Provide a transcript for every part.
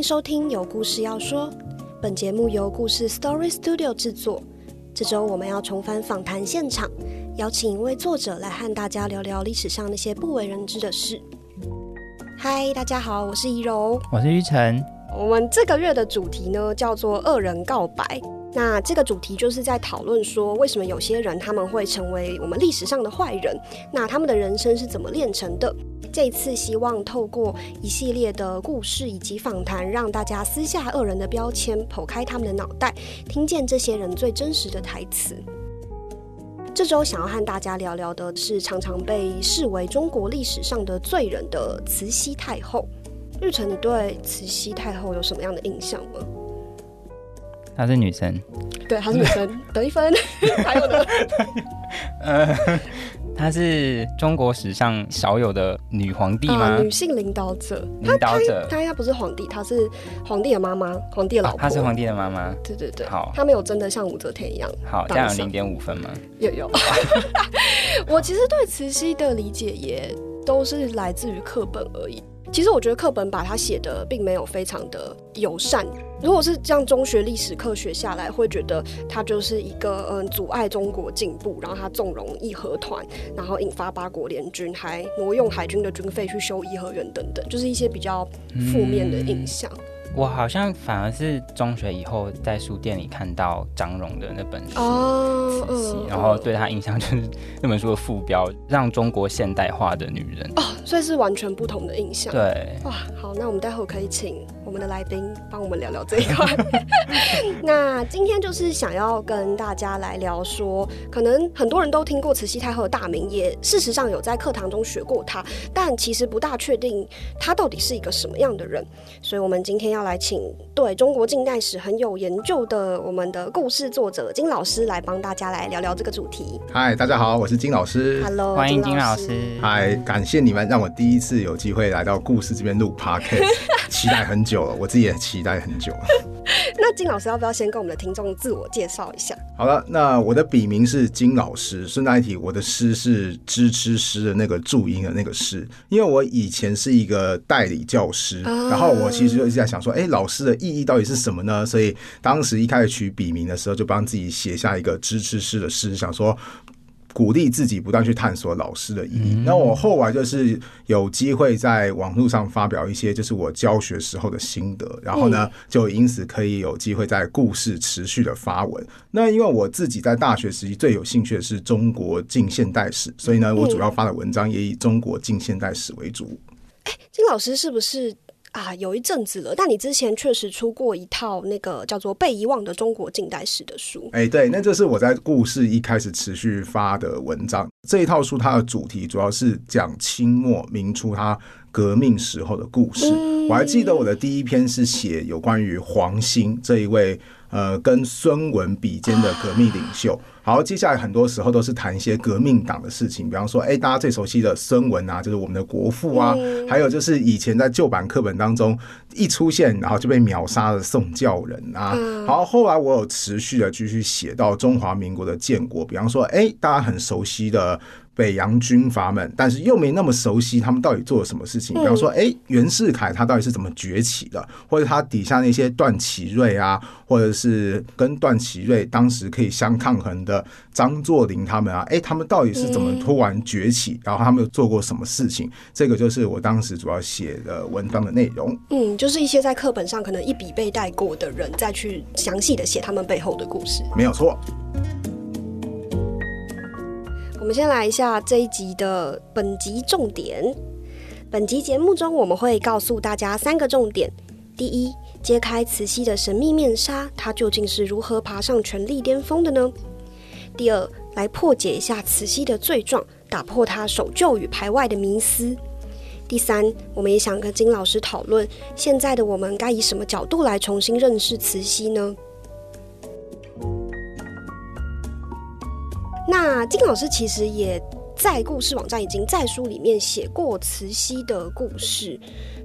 迎收听《有故事要说》，本节目由故事 Story Studio 制作。这周我们要重返访谈现场，邀请一位作者来和大家聊聊历史上那些不为人知的事。嗨，大家好，我是怡柔，我是玉成。我们这个月的主题呢，叫做“恶人告白”。那这个主题就是在讨论说，为什么有些人他们会成为我们历史上的坏人？那他们的人生是怎么炼成的？这次希望透过一系列的故事以及访谈，让大家撕下恶人的标签，剖开他们的脑袋，听见这些人最真实的台词。这周想要和大家聊聊的是，常常被视为中国历史上的罪人的慈禧太后。日晨，你对慈禧太后有什么样的印象吗？她是女生，对，她是女生，得一分。还有呢？呃，她是中国史上少有的女皇帝吗？女性领导者，领导者，她应该不是皇帝，她是皇帝的妈妈，皇帝的老婆。她是皇帝的妈妈。对对对，好，她没有真的像武则天一样。好，这样有零点五分吗？有有。我其实对慈禧的理解也都是来自于课本而已。其实我觉得课本把它写的并没有非常的友善。如果是这样中学历史课学下来，会觉得它就是一个嗯阻碍中国进步，然后他纵容义和团，然后引发八国联军，还挪用海军的军费去修颐和园等等，就是一些比较负面的印象。我好像反而是中学以后在书店里看到张荣的那本书《慈禧》，然后对他印象就是那本书的副标“让中国现代化的女人”。哦，所以是完全不同的印象。对，哇，好，那我们待会可以请我们的来宾帮我们聊聊这一块。那今天就是想要跟大家来聊说，可能很多人都听过慈禧太后的大名，也事实上有在课堂中学过她，但其实不大确定她到底是一个什么样的人。所以我们今天要。要来请对中国近代史很有研究的我们的故事作者金老师来帮大家来聊聊这个主题。嗨，大家好，我是金老师。Hello，欢迎金老师。嗨，感谢你们让我第一次有机会来到故事这边录 podcast，期待很久了，我自己也期待很久了。那金老师要不要先跟我们的听众自我介绍一下？好了，那我的笔名是金老师。顺带一提，我的诗是“支吃诗”的那个注音的那个诗，因为我以前是一个代理教师，然后我其实就一直在想说，哎，老师的意义到底是什么呢？所以当时一开始取笔名的时候，就帮自己写下一个“支吃诗”的诗，想说。鼓励自己不断去探索老师的意义。那我后来就是有机会在网络上发表一些，就是我教学时候的心得，然后呢，就因此可以有机会在故事持续的发文。那因为我自己在大学时期最有兴趣的是中国近现代史，所以呢，我主要发的文章也以中国近现代史为主。哎，这老师是不是？啊，有一阵子了，但你之前确实出过一套那个叫做《被遗忘的中国近代史》的书。哎，对，那这是我在故事一开始持续发的文章。这一套书它的主题主要是讲清末明初它革命时候的故事。我还记得我的第一篇是写有关于黄兴这一位呃跟孙文比肩的革命领袖。好，接下来很多时候都是谈一些革命党的事情，比方说，哎，大家最熟悉的孙文啊，就是我们的国父啊，还有就是以前在旧版课本当中一出现，然后就被秒杀的宋教仁啊。好，后来我有持续的继续写到中华民国的建国，比方说，哎，大家很熟悉的。北洋军阀们，但是又没那么熟悉他们到底做了什么事情。比方说，哎，袁世凯他到底是怎么崛起的，或者他底下那些段祺瑞啊，或者是跟段祺瑞当时可以相抗衡的张作霖他们啊，哎，他们到底是怎么突然崛起？然后他们又做过什么事情？这个就是我当时主要写的文章的内容。嗯，就是一些在课本上可能一笔被带过的人，再去详细的写他们背后的故事。没有错。我们先来一下这一集的本集重点。本集节目中，我们会告诉大家三个重点：第一，揭开慈禧的神秘面纱，她究竟是如何爬上权力巅峰的呢？第二，来破解一下慈禧的罪状，打破她守旧与排外的迷思。第三，我们也想跟金老师讨论，现在的我们该以什么角度来重新认识慈禧呢？那金老师其实也在故事网站已经在书里面写过慈溪的故事。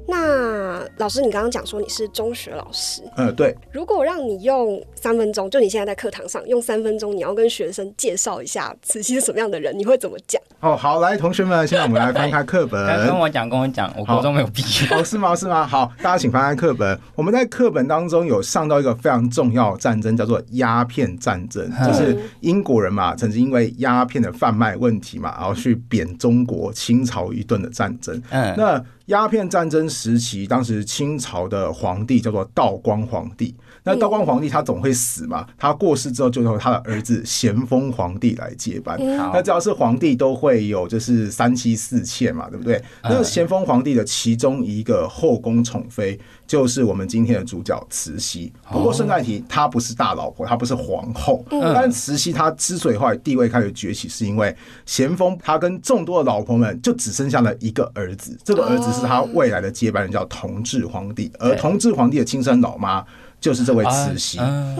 那老师，你刚刚讲说你是中学老师，嗯，对。如果让你用三分钟，就你现在在课堂上用三分钟，你要跟学生介绍一下慈禧是什么样的人，你会怎么讲？哦，好，来，同学们，现在我们来翻开课本。跟我讲，跟我讲，我高中没有毕业。哦，是吗？是吗？好，大家请翻开课本。我们在课本当中有上到一个非常重要的战争，叫做鸦片战争，就是英国人嘛，曾经因为鸦片的贩卖问题嘛，然后去贬中国清朝一顿的战争。嗯，那。鸦片战争时期，当时清朝的皇帝叫做道光皇帝。那道光皇帝他总会死嘛？他过世之后，就由他的儿子咸丰皇帝来接班。那只要是皇帝，都会有就是三妻四妾嘛，对不对？那咸丰皇帝的其中一个后宫宠妃。就是我们今天的主角慈禧。不过顺带提，她不是大老婆，她不是皇后。但慈禧她之所以后来地位开始崛起，是因为咸丰他跟众多的老婆们就只剩下了一个儿子，这个儿子是他未来的接班人，叫同治皇帝。而同治皇帝的亲生老妈。就是这位慈禧，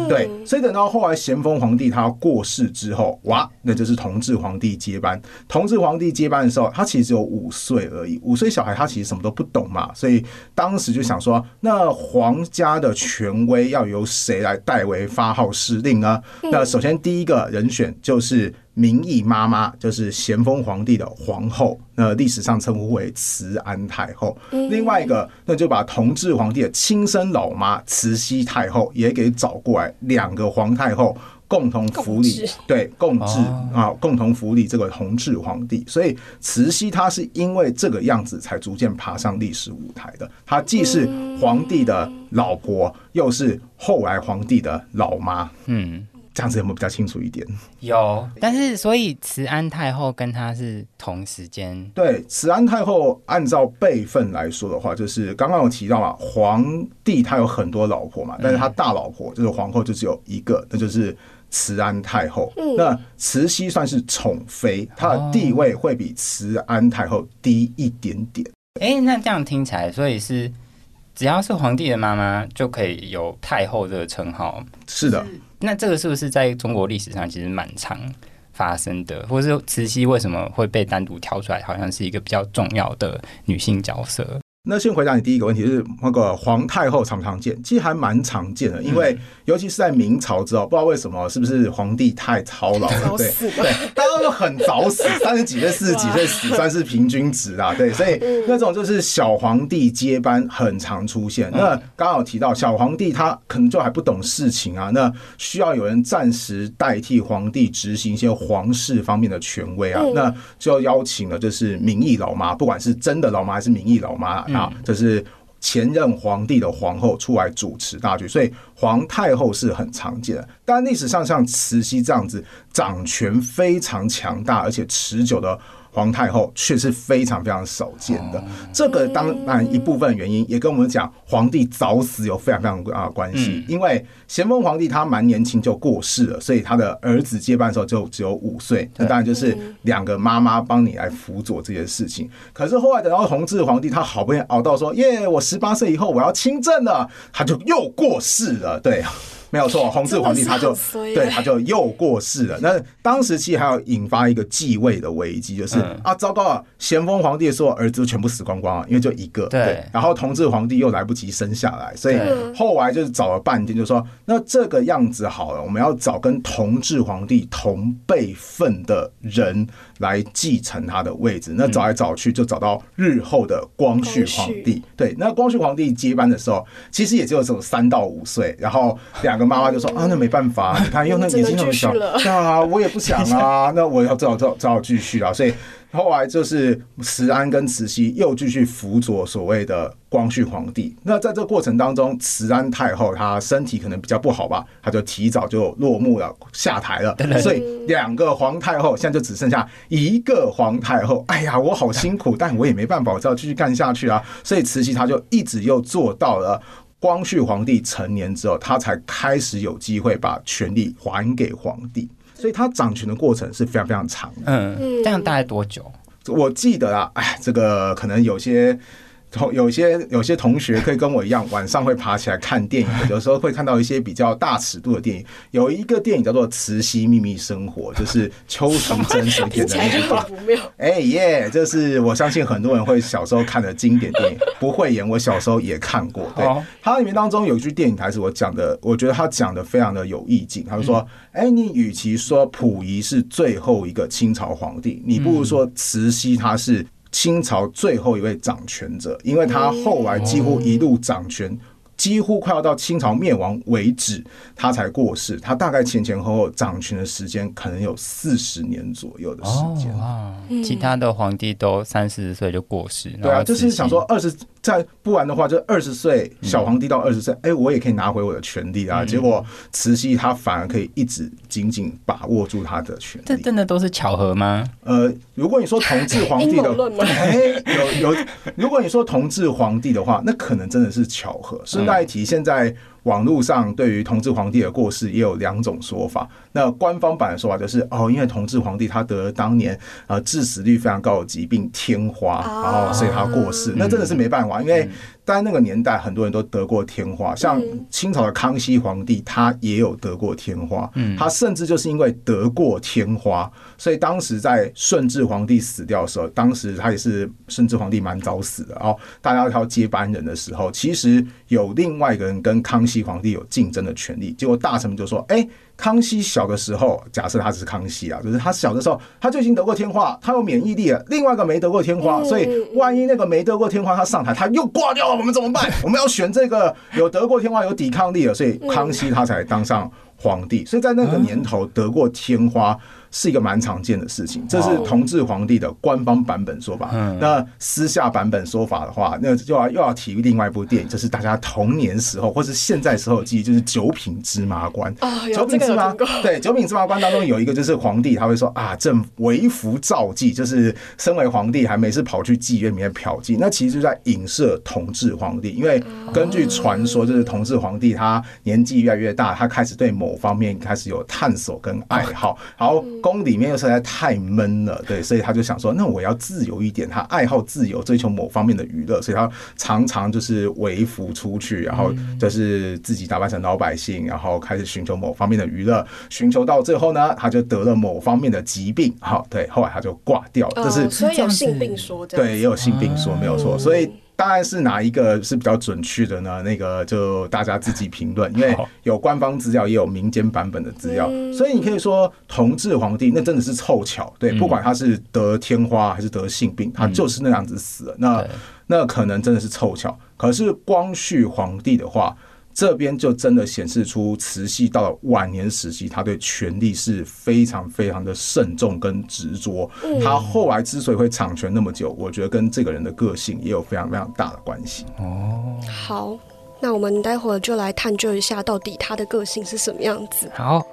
对，所以等到后来咸丰皇帝他过世之后，哇，那就是同治皇帝接班。同治皇帝接班的时候，他其实只有五岁而已，五岁小孩他其实什么都不懂嘛，所以当时就想说，那皇家的权威要由谁来代为发号施令呢？那首先第一个人选就是。明义妈妈就是咸丰皇帝的皇后，那历史上称呼为慈安太后。另外一个，那就把同治皇帝的亲生老妈慈禧太后也给找过来，两个皇太后共同辅理，对，共治啊，共同辅理这个同治皇帝。所以慈禧她是因为这个样子才逐渐爬上历史舞台的。她既是皇帝的老婆，又是后来皇帝的老妈。嗯。这样子有没有比较清楚一点？有，但是所以慈安太后跟她是同时间。对，慈安太后按照辈分来说的话，就是刚刚有提到嘛，皇帝他有很多老婆嘛，但是他大老婆就是皇后就只有一个，那就是慈安太后。那慈禧算是宠妃，她的地位会比慈安太后低一点点。哎，那这样听起来，所以是只要是皇帝的妈妈就可以有太后这个称号？是的。那这个是不是在中国历史上其实蛮常发生的，或者是慈禧为什么会被单独挑出来，好像是一个比较重要的女性角色？那先回答你第一个问题，就是那个皇太后常不常见？其实还蛮常见的，因为尤其是在明朝之后，不知道为什么，是不是皇帝太操劳了？对对，大家都很早死，三十几岁、四十几岁死算是平均值啊。对，所以那种就是小皇帝接班很常出现。那刚好提到小皇帝，他可能就还不懂事情啊，那需要有人暂时代替皇帝执行一些皇室方面的权威啊，那就邀请了就是名义老妈，不管是真的老妈还是名义老妈。啊，这是前任皇帝的皇后出来主持大局，所以皇太后是很常见的。但历史上像慈禧这样子掌权非常强大而且持久的。皇太后却是非常非常少见的，这个当然一部分原因也跟我们讲皇帝早死有非常非常啊关系。因为咸丰皇帝他蛮年轻就过世了，所以他的儿子接班的时候就只有五岁，那当然就是两个妈妈帮你来辅佐这件事情。可是后来等到同治皇帝，他好不容易熬到说耶，我十八岁以后我要亲政了，他就又过世了。对。没有错，弘治皇帝他就对他就又过世了。那当时其实还要引发一个继位的危机，就是啊，糟糕啊，咸丰皇帝所有儿子全部死光光了，因为就一个。对。然后同治皇帝又来不及生下来，所以后来就是找了半天，就说那这个样子好了，我们要找跟同治皇帝同辈分的人来继承他的位置。那找来找去，就找到日后的光绪皇帝。对，那光绪皇帝接班的时候，其实也只有这种三到五岁，然后两。个妈妈就说啊，那没办法，你看，因为那 年纪那么小，啊，我也不想啊，那我要只好只好只好继续啊。所以后来就是慈安跟慈禧又继续辅佐所谓的光绪皇帝。那在这个过程当中，慈安太后她身体可能比较不好吧，她就提早就落幕了，下台了。所以两个皇太后现在就只剩下一个皇太后。哎呀，我好辛苦，但我也没办法，我只好继续干下去啊。所以慈禧她就一直又做到了。光绪皇帝成年之后，他才开始有机会把权力还给皇帝，所以它掌权的过程是非常非常长的。嗯，这样大概多久？我记得啊，哎，这个可能有些。同有些有些同学可以跟我一样，晚上会爬起来看电影的，有时候会看到一些比较大尺度的电影。有一个电影叫做《慈禧秘密生活》，就是邱淑贞主演的那部。哎耶，这是我相信很多人会小时候看的经典电影。不会演，我小时候也看过。对，它里面当中有一句电影台词，我讲的，我觉得他讲的非常的有意境。他就说：“哎，你与其说溥仪是最后一个清朝皇帝，你不如说慈禧她是。”清朝最后一位掌权者，因为他后来几乎一路掌权。几乎快要到清朝灭亡为止，他才过世。他大概前前后后掌权的时间可能有四十年左右的时间。其他的皇帝都三四十岁就过世。对啊，就是想说二十，再不然的话，就二十岁小皇帝到二十岁，哎，我也可以拿回我的权利啊。结果慈禧她反而可以一直紧紧把握住她的权利。这真的都是巧合吗？呃，如果你说同治皇帝的，哎，有有，如果你说同治皇帝的话，那可能真的是巧合。是。代题现在。网络上对于同治皇帝的过世也有两种说法。那官方版的说法就是，哦，因为同治皇帝他得了当年呃致死率非常高的疾病天花，然后所以他过世。那真的是没办法，因为在那个年代很多人都得过天花，像清朝的康熙皇帝他也有得过天花，他甚至就是因为得过天花，所以当时在顺治皇帝死掉的时候，当时他也是顺治皇帝蛮早死的，哦大家挑接班人的时候，其实有另外一个人跟康熙。皇帝有竞争的权利，结果大臣们就说：“哎，康熙小的时候，假设他是康熙啊，就是他小的时候他就已经得过天花，他有免疫力了。另外一个没得过天花，所以万一那个没得过天花他上台他又挂掉了，我们怎么办？我们要选这个有得过天花有抵抗力的，所以康熙他才当上皇帝。所以在那个年头得过天花。”是一个蛮常见的事情，这是同治皇帝的官方版本说法。那私下版本说法的话，那又要又要提另外一部电影，就是大家童年时候或是现在时候记忆，就是《九品芝麻官》。九品芝麻对《九品芝麻官》当中有一个就是皇帝，他会说啊，朕为服诏妓，就是身为皇帝还没事跑去妓院里面嫖妓。那其实就在影射同治皇帝，因为根据传说，就是同治皇帝他年纪越来越大，他开始对某方面开始有探索跟爱好，然后。宫里面又实在太闷了，对，所以他就想说，那我要自由一点。他爱好自由，追求某方面的娱乐，所以他常常就是为服出去，然后就是自己打扮成老百姓，然后开始寻求某方面的娱乐。寻求到最后呢，他就得了某方面的疾病，好，对，后来他就挂掉。这是所以有性病说，对，也有性病说，没有错，所以。当然是哪一个是比较准确的呢？那个就大家自己评论，因为有官方资料，也有民间版本的资料，所以你可以说同治皇帝那真的是凑巧，对，不管他是得天花还是得性病，他就是那样子死了。那那可能真的是凑巧。可是光绪皇帝的话。这边就真的显示出慈禧到了晚年时期，他对权力是非常非常的慎重跟执着。他后来之所以会掌权那么久，我觉得跟这个人的个性也有非常非常大的关系。哦，好，那我们待会儿就来探究一下，到底他的个性是什么样子。好。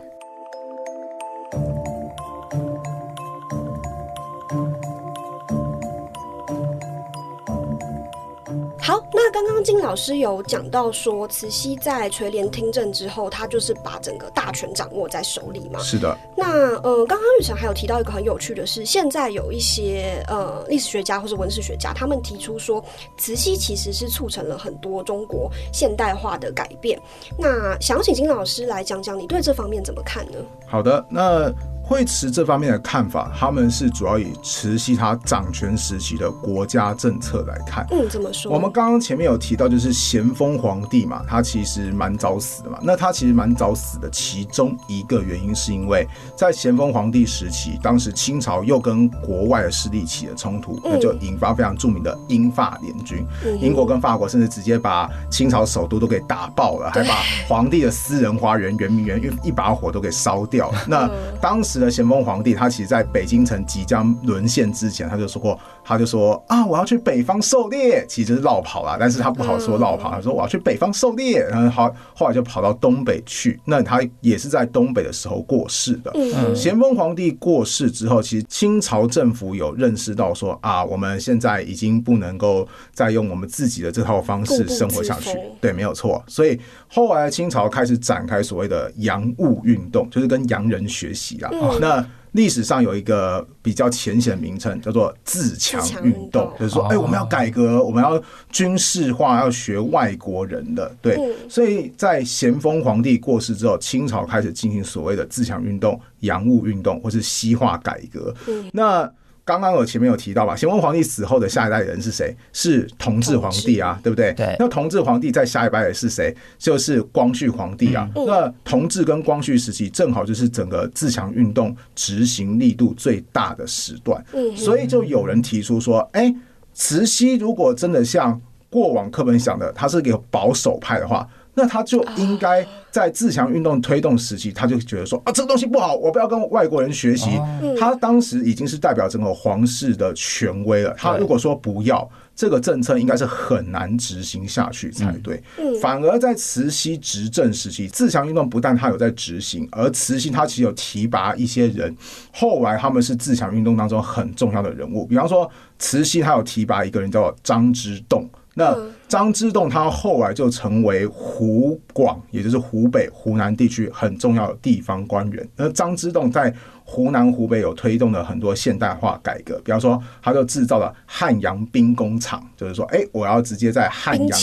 好，那刚刚金老师有讲到说，慈禧在垂帘听政之后，她就是把整个大权掌握在手里嘛。是的。那呃，刚刚玉成还有提到一个很有趣的是，现在有一些呃历史学家或是文史学家，他们提出说，慈禧其实是促成了很多中国现代化的改变。那想请金老师来讲讲，你对这方面怎么看呢？好的，那。会持这方面的看法，他们是主要以慈禧她掌权时期的国家政策来看。嗯，怎么说？我们刚刚前面有提到，就是咸丰皇帝嘛，他其实蛮早死的嘛。那他其实蛮早死的，其中一个原因是因为在咸丰皇帝时期，当时清朝又跟国外的势力起了冲突，那就引发非常著名的英法联军。英国跟法国甚至直接把清朝首都都给打爆了，还把皇帝的私人花园圆明园一一把火都给烧掉了。那当时。咸丰皇帝，他其实在北京城即将沦陷之前，他就说过，他就说啊，我要去北方狩猎，其实是绕跑啦，但是他不好说绕跑，他说我要去北方狩猎，然后好，后来就跑到东北去。那他也是在东北的时候过世的。咸丰皇帝过世之后，其实清朝政府有认识到说啊，我们现在已经不能够再用我们自己的这套方式生活下去，对，没有错。所以后来清朝开始展开所谓的洋务运动，就是跟洋人学习啊。那历史上有一个比较浅显名称，叫做自强运动，就是说，哎，我们要改革，我们要军事化，要学外国人的。对，所以在咸丰皇帝过世之后，清朝开始进行所谓的自强运动、洋务运动，或是西化改革。那刚刚我前面有提到吧，咸丰皇帝死后的下一代人是谁？是同治皇帝啊，对不对？对。那同治皇帝在下一代的是谁？就是光绪皇帝啊。那同治跟光绪时期正好就是整个自强运动执行力度最大的时段。嗯。所以就有人提出说，哎，慈禧如果真的像过往课本想的，他是个保守派的话。那他就应该在自强运动推动时期，他就觉得说啊，这个东西不好，我不要跟外国人学习。他当时已经是代表整个皇室的权威了。他如果说不要这个政策，应该是很难执行下去才对。反而在慈禧执政时期，自强运动不但他有在执行，而慈禧他其实有提拔一些人，后来他们是自强运动当中很重要的人物。比方说，慈禧他有提拔一个人叫做张之洞。那张之洞他后来就成为湖广，也就是湖北、湖南地区很重要的地方官员。而张之洞在湖南、湖北有推动了很多现代化改革，比方说，他就制造了汉阳兵工厂，就是说，哎，我要直接在汉阳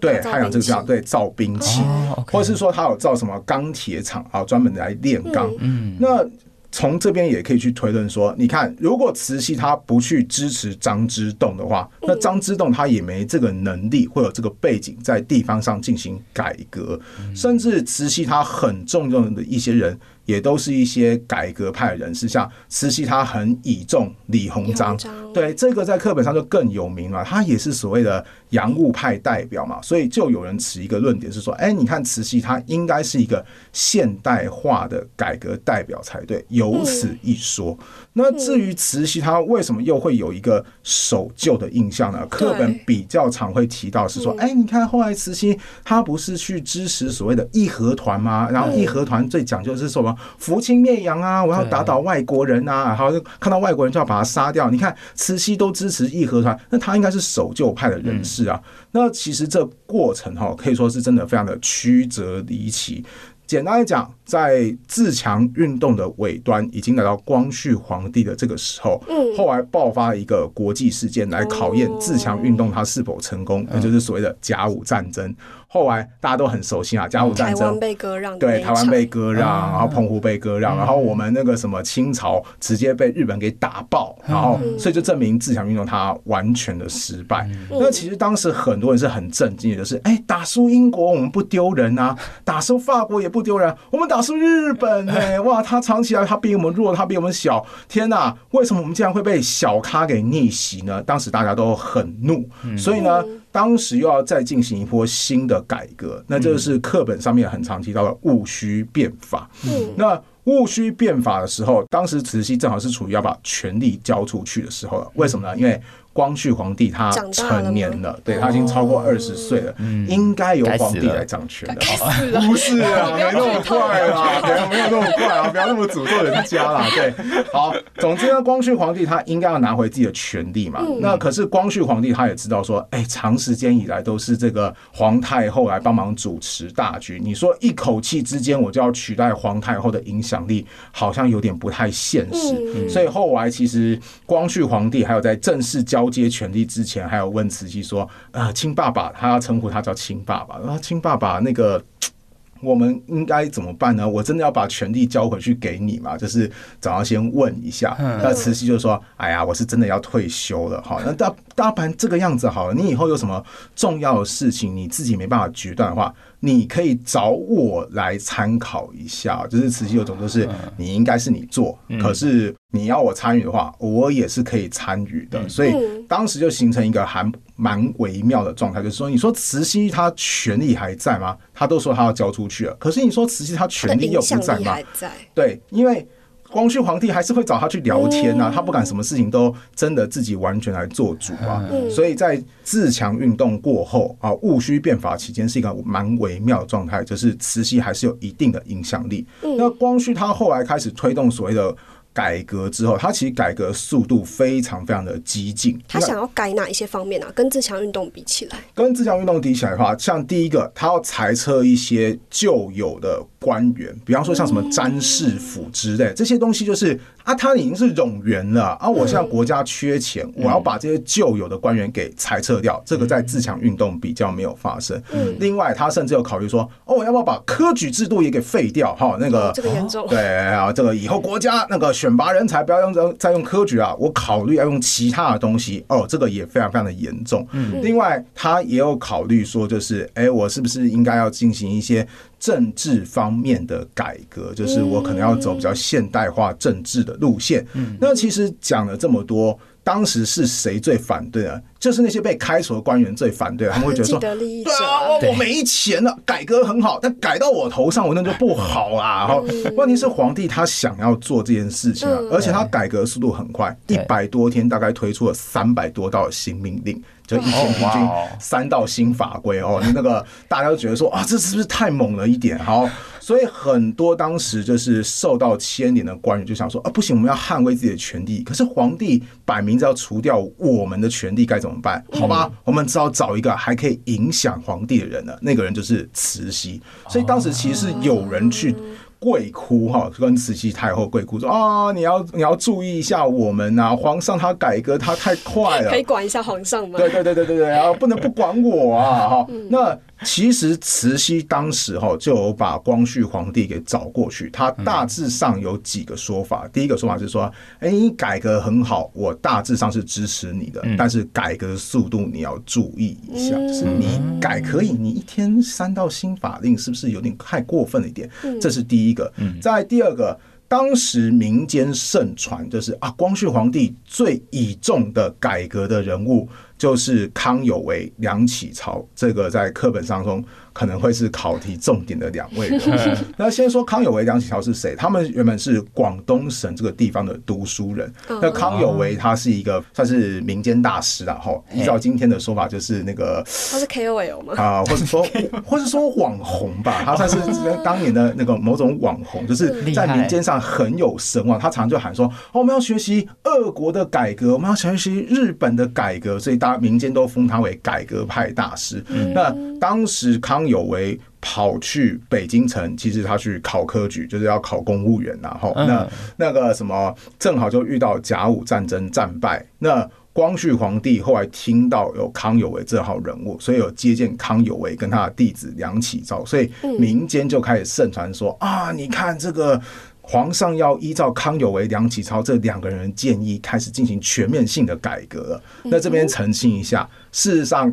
对汉阳这个地方对造兵器，或者是说他有造什么钢铁厂啊，专门来炼钢。嗯，那。从这边也可以去推论说，你看，如果慈禧她不去支持张之洞的话，那张之洞他也没这个能力，会有这个背景在地方上进行改革，甚至慈禧她很重用的一些人。也都是一些改革派人士，像慈禧，他很倚重李鸿章，对这个在课本上就更有名了。他也是所谓的洋务派代表嘛，所以就有人持一个论点是说，哎，你看慈禧，她应该是一个现代化的改革代表才对，有此一说。那至于慈禧，她为什么又会有一个守旧的印象呢？课本比较常会提到是说，哎，你看后来慈禧她不是去支持所谓的义和团吗？然后义和团最讲究是什么？扶清灭洋啊！我要打倒外国人啊！然后看到外国人就要把他杀掉。你看慈禧都支持义和团，那他应该是守旧派的人士啊。那其实这过程哈，可以说是真的非常的曲折离奇。简单来讲，在自强运动的尾端，已经来到光绪皇帝的这个时候，嗯，后来爆发一个国际事件来考验自强运动它是否成功，那就是所谓的甲午战争。后来大家都很熟悉啊，甲午战争，台湾被割让，对，台湾被割让，然后澎湖被割让，然后我们那个什么清朝直接被日本给打爆，然后所以就证明自强运动它完全的失败。那其实当时很多人是很震惊的，就是哎，打输英国我们不丢人啊，打输法国也不丢人，我们打输日本哎，哇，他藏起来他比我们弱，他比我们小，天哪，为什么我们竟然会被小咖给逆袭呢？当时大家都很怒，所以呢。当时又要再进行一波新的改革，那这个是课本上面很常提到的戊戌变法。那戊戌变法的时候，当时慈禧正好是处于要把权力交出去的时候了。为什么呢？因为光绪皇帝他成年了，对他已经超过二十岁了，嗯应该由皇帝来掌权的。不是啊，没那么快啦，没有没有那么快啊，不要那么诅咒人家啦。对，好，总之呢，光绪皇帝他应该要拿回自己的权利嘛。那可是光绪皇帝他也知道说，哎，长时间以来都是这个皇太后来帮忙主持大局，你说一口气之间我就要取代皇太后的影响力，好像有点不太现实。所以后来其实光绪皇帝还有在正式交接权力之前，还有问慈禧说：“啊，亲爸爸，他要称呼他叫亲爸爸。然后亲爸爸，那个 我们应该怎么办呢？我真的要把权力交回去给你嘛？就是早上先问一下。那慈禧就说：哎呀，我是真的要退休了。哈，那大大盘这个样子好了，你以后有什么重要的事情，你自己没办法决断的话。”你可以找我来参考一下，就是慈禧有种，就是你应该是你做，可是你要我参与的话，我也是可以参与的。所以当时就形成一个还蛮微妙的状态，就是说，你说慈禧她权力还在吗？她都说她要交出去了，可是你说慈禧她权力又不在吗？对，因为。光绪皇帝还是会找他去聊天呐，他不敢什么事情都真的自己完全来做主啊。所以在自强运动过后啊，戊戌变法期间是一个蛮微妙的状态，就是慈禧还是有一定的影响力。那光绪他后来开始推动所谓的。改革之后，他其实改革速度非常非常的激进。他想要改哪一些方面啊？跟自强运动比起来，跟自强运动比起来的话，像第一个，他要裁撤一些旧有的官员，比方说像什么詹事府之类这些东西，就是啊，他已经是冗员了啊，我现在国家缺钱，我要把这些旧有的官员给裁撤掉。这个在自强运动比较没有发生。另外，他甚至有考虑说，哦，我要不要把科举制度也给废掉？哈，那个这个严重。对啊，这个以后国家那个选拔人才不要用再用科举啊，我考虑要用其他的东西。哦，这个也非常非常的严重。另外，他也有考虑说，就是哎，我是不是应该要进行一些政治方面的改革？就是我可能要走比较现代化政治的路线。那其实讲了这么多。当时是谁最反对啊？就是那些被开除的官员最反对，他们会觉得说：“对啊，我没钱了，改革很好，但改到我头上，我那就不好啦。”哈，问题是皇帝他想要做这件事情啊，而且他改革速度很快，一百多天大概推出了三百多道新命令。就一天平均三道新法规哦，那个大家都觉得说啊，这是不是太猛了一点？好，所以很多当时就是受到牵连的官员就想说啊，不行，我们要捍卫自己的权利。可是皇帝摆明着要除掉我们的权利，该怎么办？好吧，我们只好找一个还可以影响皇帝的人了。那个人就是慈禧。所以当时其实是有人去。跪哭哈，跟慈禧太后跪哭说啊，你要你要注意一下我们呐，皇上他改革他太快了，可以管一下皇上吗？对对对对对对，然后不能不管我啊哈，那。其实慈禧当时哈就有把光绪皇帝给找过去，他大致上有几个说法。第一个说法是说，哎，你改革很好，我大致上是支持你的，但是改革速度你要注意一下。是你改可以，你一天三道新法令是不是有点太过分了一点？这是第一个。在第二个，当时民间盛传就是啊，光绪皇帝最倚重的改革的人物。就是康有为、梁启超，这个在课本当中。可能会是考题重点的两位。那先说康有为、梁启超是谁？他们原本是广东省这个地方的读书人。那康有为他是一个算是民间大师然后依照今天的说法，就是那个他是 KOL 吗？啊，或者说，或者说网红吧。他算是当年的那个某种网红，就是在民间上很有声望。他常常就喊说：“哦，我们要学习俄国的改革，我们要学习日本的改革。”所以大家民间都封他为改革派大师。那当时康有为跑去北京城，其实他去考科举，就是要考公务员然后那那个什么，正好就遇到甲午战争战败。那光绪皇帝后来听到有康有为这号人物，所以有接见康有为跟他的弟子梁启超，所以民间就开始盛传说啊，你看这个皇上要依照康有为、梁启超这两个人建议，开始进行全面性的改革。那这边澄清一下，事实上。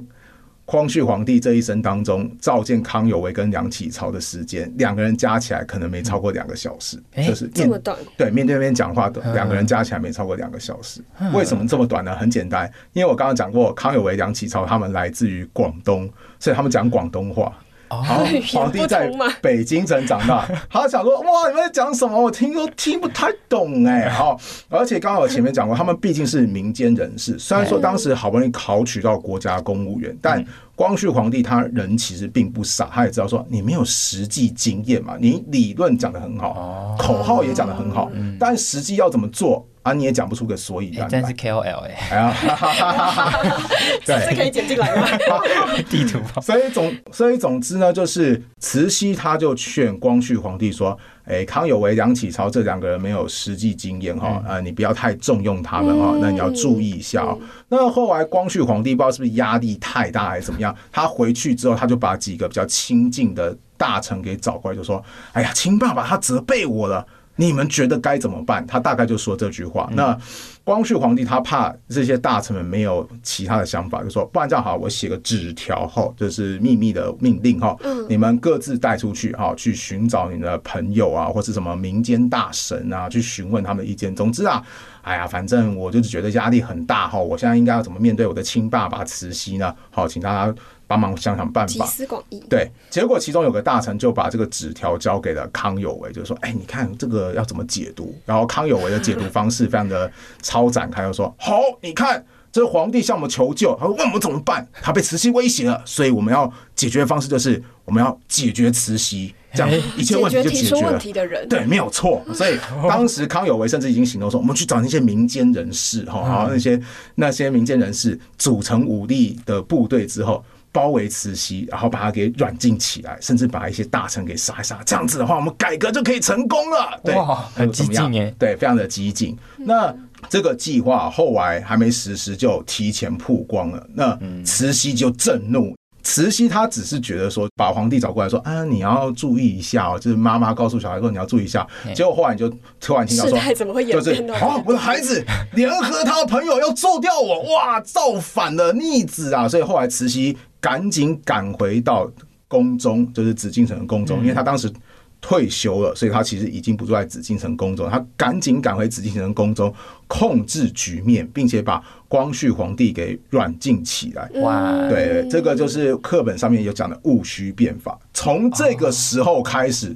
光绪皇帝这一生当中，召见康有为跟梁启超的时间，两个人加起来可能没超过两个小时，就是这么短。对，面对面讲话的两个人加起来没超过两个小时。为什么这么短呢？很简单，因为我刚刚讲过，康有为、梁启超他们来自于广东，所以他们讲广东话。好，皇帝在北京城长大，他想说哇，你们在讲什么？我听都听不太懂哎。好，而且刚好前面讲过，他们毕竟是民间人士，虽然说当时好不容易考取到国家公务员，但光绪皇帝他人其实并不傻，他也知道说你没有实际经验嘛，你理论讲的很好，口号也讲的很好，但实际要怎么做？啊，你也讲不出个所以然。真是 KOL 哎！哎呀，对，是可以剪进来吗？地图。所以总所以总之呢，就是慈禧他就劝光绪皇帝说：“哎，康有为、梁启超这两个人没有实际经验哈，啊，你不要太重用他们哈，那你要注意一下哦。”那后来光绪皇帝不知道是不是压力太大还是怎么样，他回去之后他就把几个比较亲近的大臣给找过来，就说：“哎呀，亲爸爸他责备我了。”你们觉得该怎么办？他大概就说这句话。那光绪皇帝他怕这些大臣们没有其他的想法，就说不然这样好，我写个纸条哈，就是秘密的命令哈，你们各自带出去哈，去寻找你的朋友啊，或是什么民间大神啊，去询问他们的意见。总之啊，哎呀，反正我就是觉得压力很大哈，我现在应该要怎么面对我的亲爸爸慈禧呢？好，请大家。帮忙想想办法，集思广益。对，结果其中有个大臣就把这个纸条交给了康有为，就说：“哎，你看这个要怎么解读？”然后康有为的解读方式非常的超展开，就说：“好，你看这皇帝向我们求救，他说问我们怎么办？他被慈禧威胁了，所以我们要解决的方式就是我们要解决慈禧。”这样一切问题就解决了。问题的人，对，没有错。所以当时康有为甚至已经行动说，我们去找那些民间人士哈，然后那些那些民间人士组成武力的部队之后。包围慈禧，然后把他给软禁起来，甚至把一些大臣给杀一杀。这样子的话，我们改革就可以成功了。对，很激进耶。对，非常的激进。那这个计划后来还没实施，就提前曝光了。那慈禧就震怒。慈禧她只是觉得说，把皇帝找过来说啊，你要注意一下哦，就是妈妈告诉小孩说你要注意一下。结果后来你就突然听到说，怎么会演变到 啊，我的孩子联合他的朋友要揍掉我，哇，造反了，逆子啊！所以后来慈禧。赶紧赶回到宫中，就是紫禁城的宫中，因为他当时退休了，所以他其实已经不住在紫禁城宫中。他赶紧赶回紫禁城宫中，控制局面，并且把光绪皇帝给软禁起来。哇，对，这个就是课本上面有讲的戊戌变法。从这个时候开始。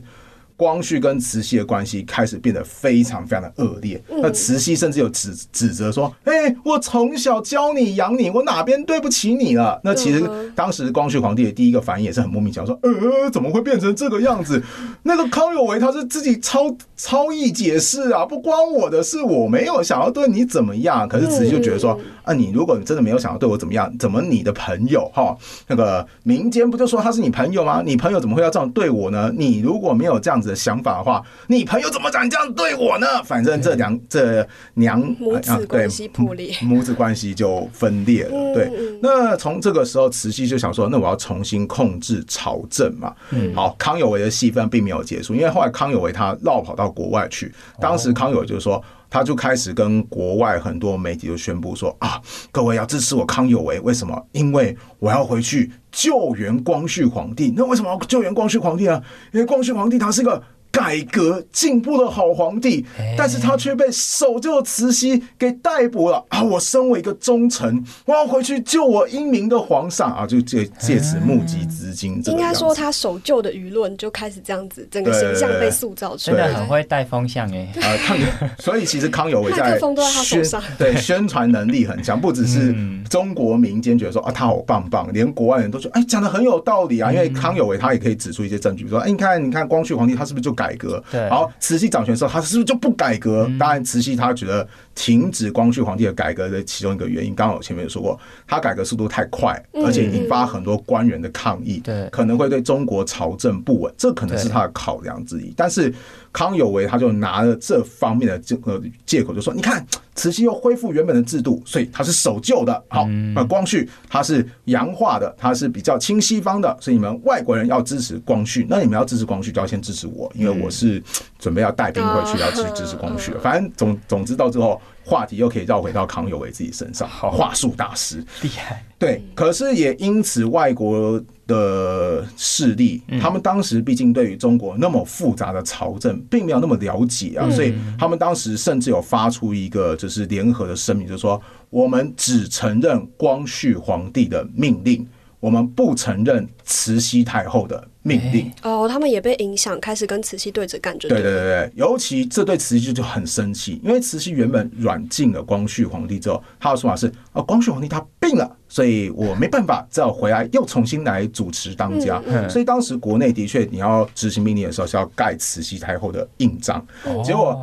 光绪跟慈禧的关系开始变得非常非常的恶劣，那慈禧甚至有指指责说：“哎，我从小教你养你，我哪边对不起你了？”那其实当时光绪皇帝的第一个反应也是很莫名其妙，说：“呃，怎么会变成这个样子？那个康有为他是自己超超意解释啊，不关我的事，我没有想要对你怎么样。”可是慈禧就觉得说：“啊，你如果你真的没有想要对我怎么样，怎么你的朋友哈那个民间不就说他是你朋友吗？你朋友怎么会要这样对我呢？你如果没有这样子。”的想法的话，你朋友怎么敢这样对我呢？反正这两这娘母子关系破裂，母子关系就分裂了。对，那从这个时候，慈禧就想说，那我要重新控制朝政嘛。好，康有为的戏份并没有结束，因为后来康有为他绕跑到国外去，当时康有为就是说。他就开始跟国外很多媒体就宣布说啊，各位要支持我康有为，为什么？因为我要回去救援光绪皇帝。那为什么要救援光绪皇帝呢？因为光绪皇帝他是个。改革进步的好皇帝，但是他却被守旧的慈禧给逮捕了啊！我身为一个忠臣，我要回去救我英明的皇上啊！就借借此募集资金。应该说，他守旧的舆论就开始这样子，整个形象被塑造出来，真的很会带风向哎。啊，康，所以其实康有为在宣 对宣传能力很强，不只是中国民间觉得说啊他好棒棒，连国外人都觉得哎讲的很有道理啊。因为康有为他也可以指出一些证据，说哎你看你看光绪皇帝他是不是就。改革，好，慈禧掌权的时候，他是不是就不改革？当然，慈禧他觉得停止光绪皇帝的改革的其中一个原因，刚刚我前面有说过，他改革速度太快，而且引发很多官员的抗议，对，可能会对中国朝政不稳，这可能是他的考量之一。但是康有为他就拿了这方面的这个借口，就说：“你看，慈禧又恢复原本的制度，所以他是守旧的。好，那光绪他是洋化的，他是比较亲西方的，所以你们外国人要支持光绪，那你们要支持光绪，就要先支持我，因为我是准备要带兵回去，要去支持光绪。反正总总之到最后，话题又可以绕回到康有为自己身上，话术大师厉害。对，可是也因此外国。的势力，他们当时毕竟对于中国那么复杂的朝政，并没有那么了解啊，所以他们当时甚至有发出一个就是联合的声明，就是说我们只承认光绪皇帝的命令。我们不承认慈禧太后的命令哦，他们也被影响，开始跟慈禧对着干。对对对对，尤其这对慈禧就很生气，因为慈禧原本软禁了光绪皇帝之后，他的说法是啊，光绪皇帝他病了，所以我没办法，只好回来又重新来主持当家。所以当时国内的确你要执行命令的时候是要盖慈禧太后的印章，结果。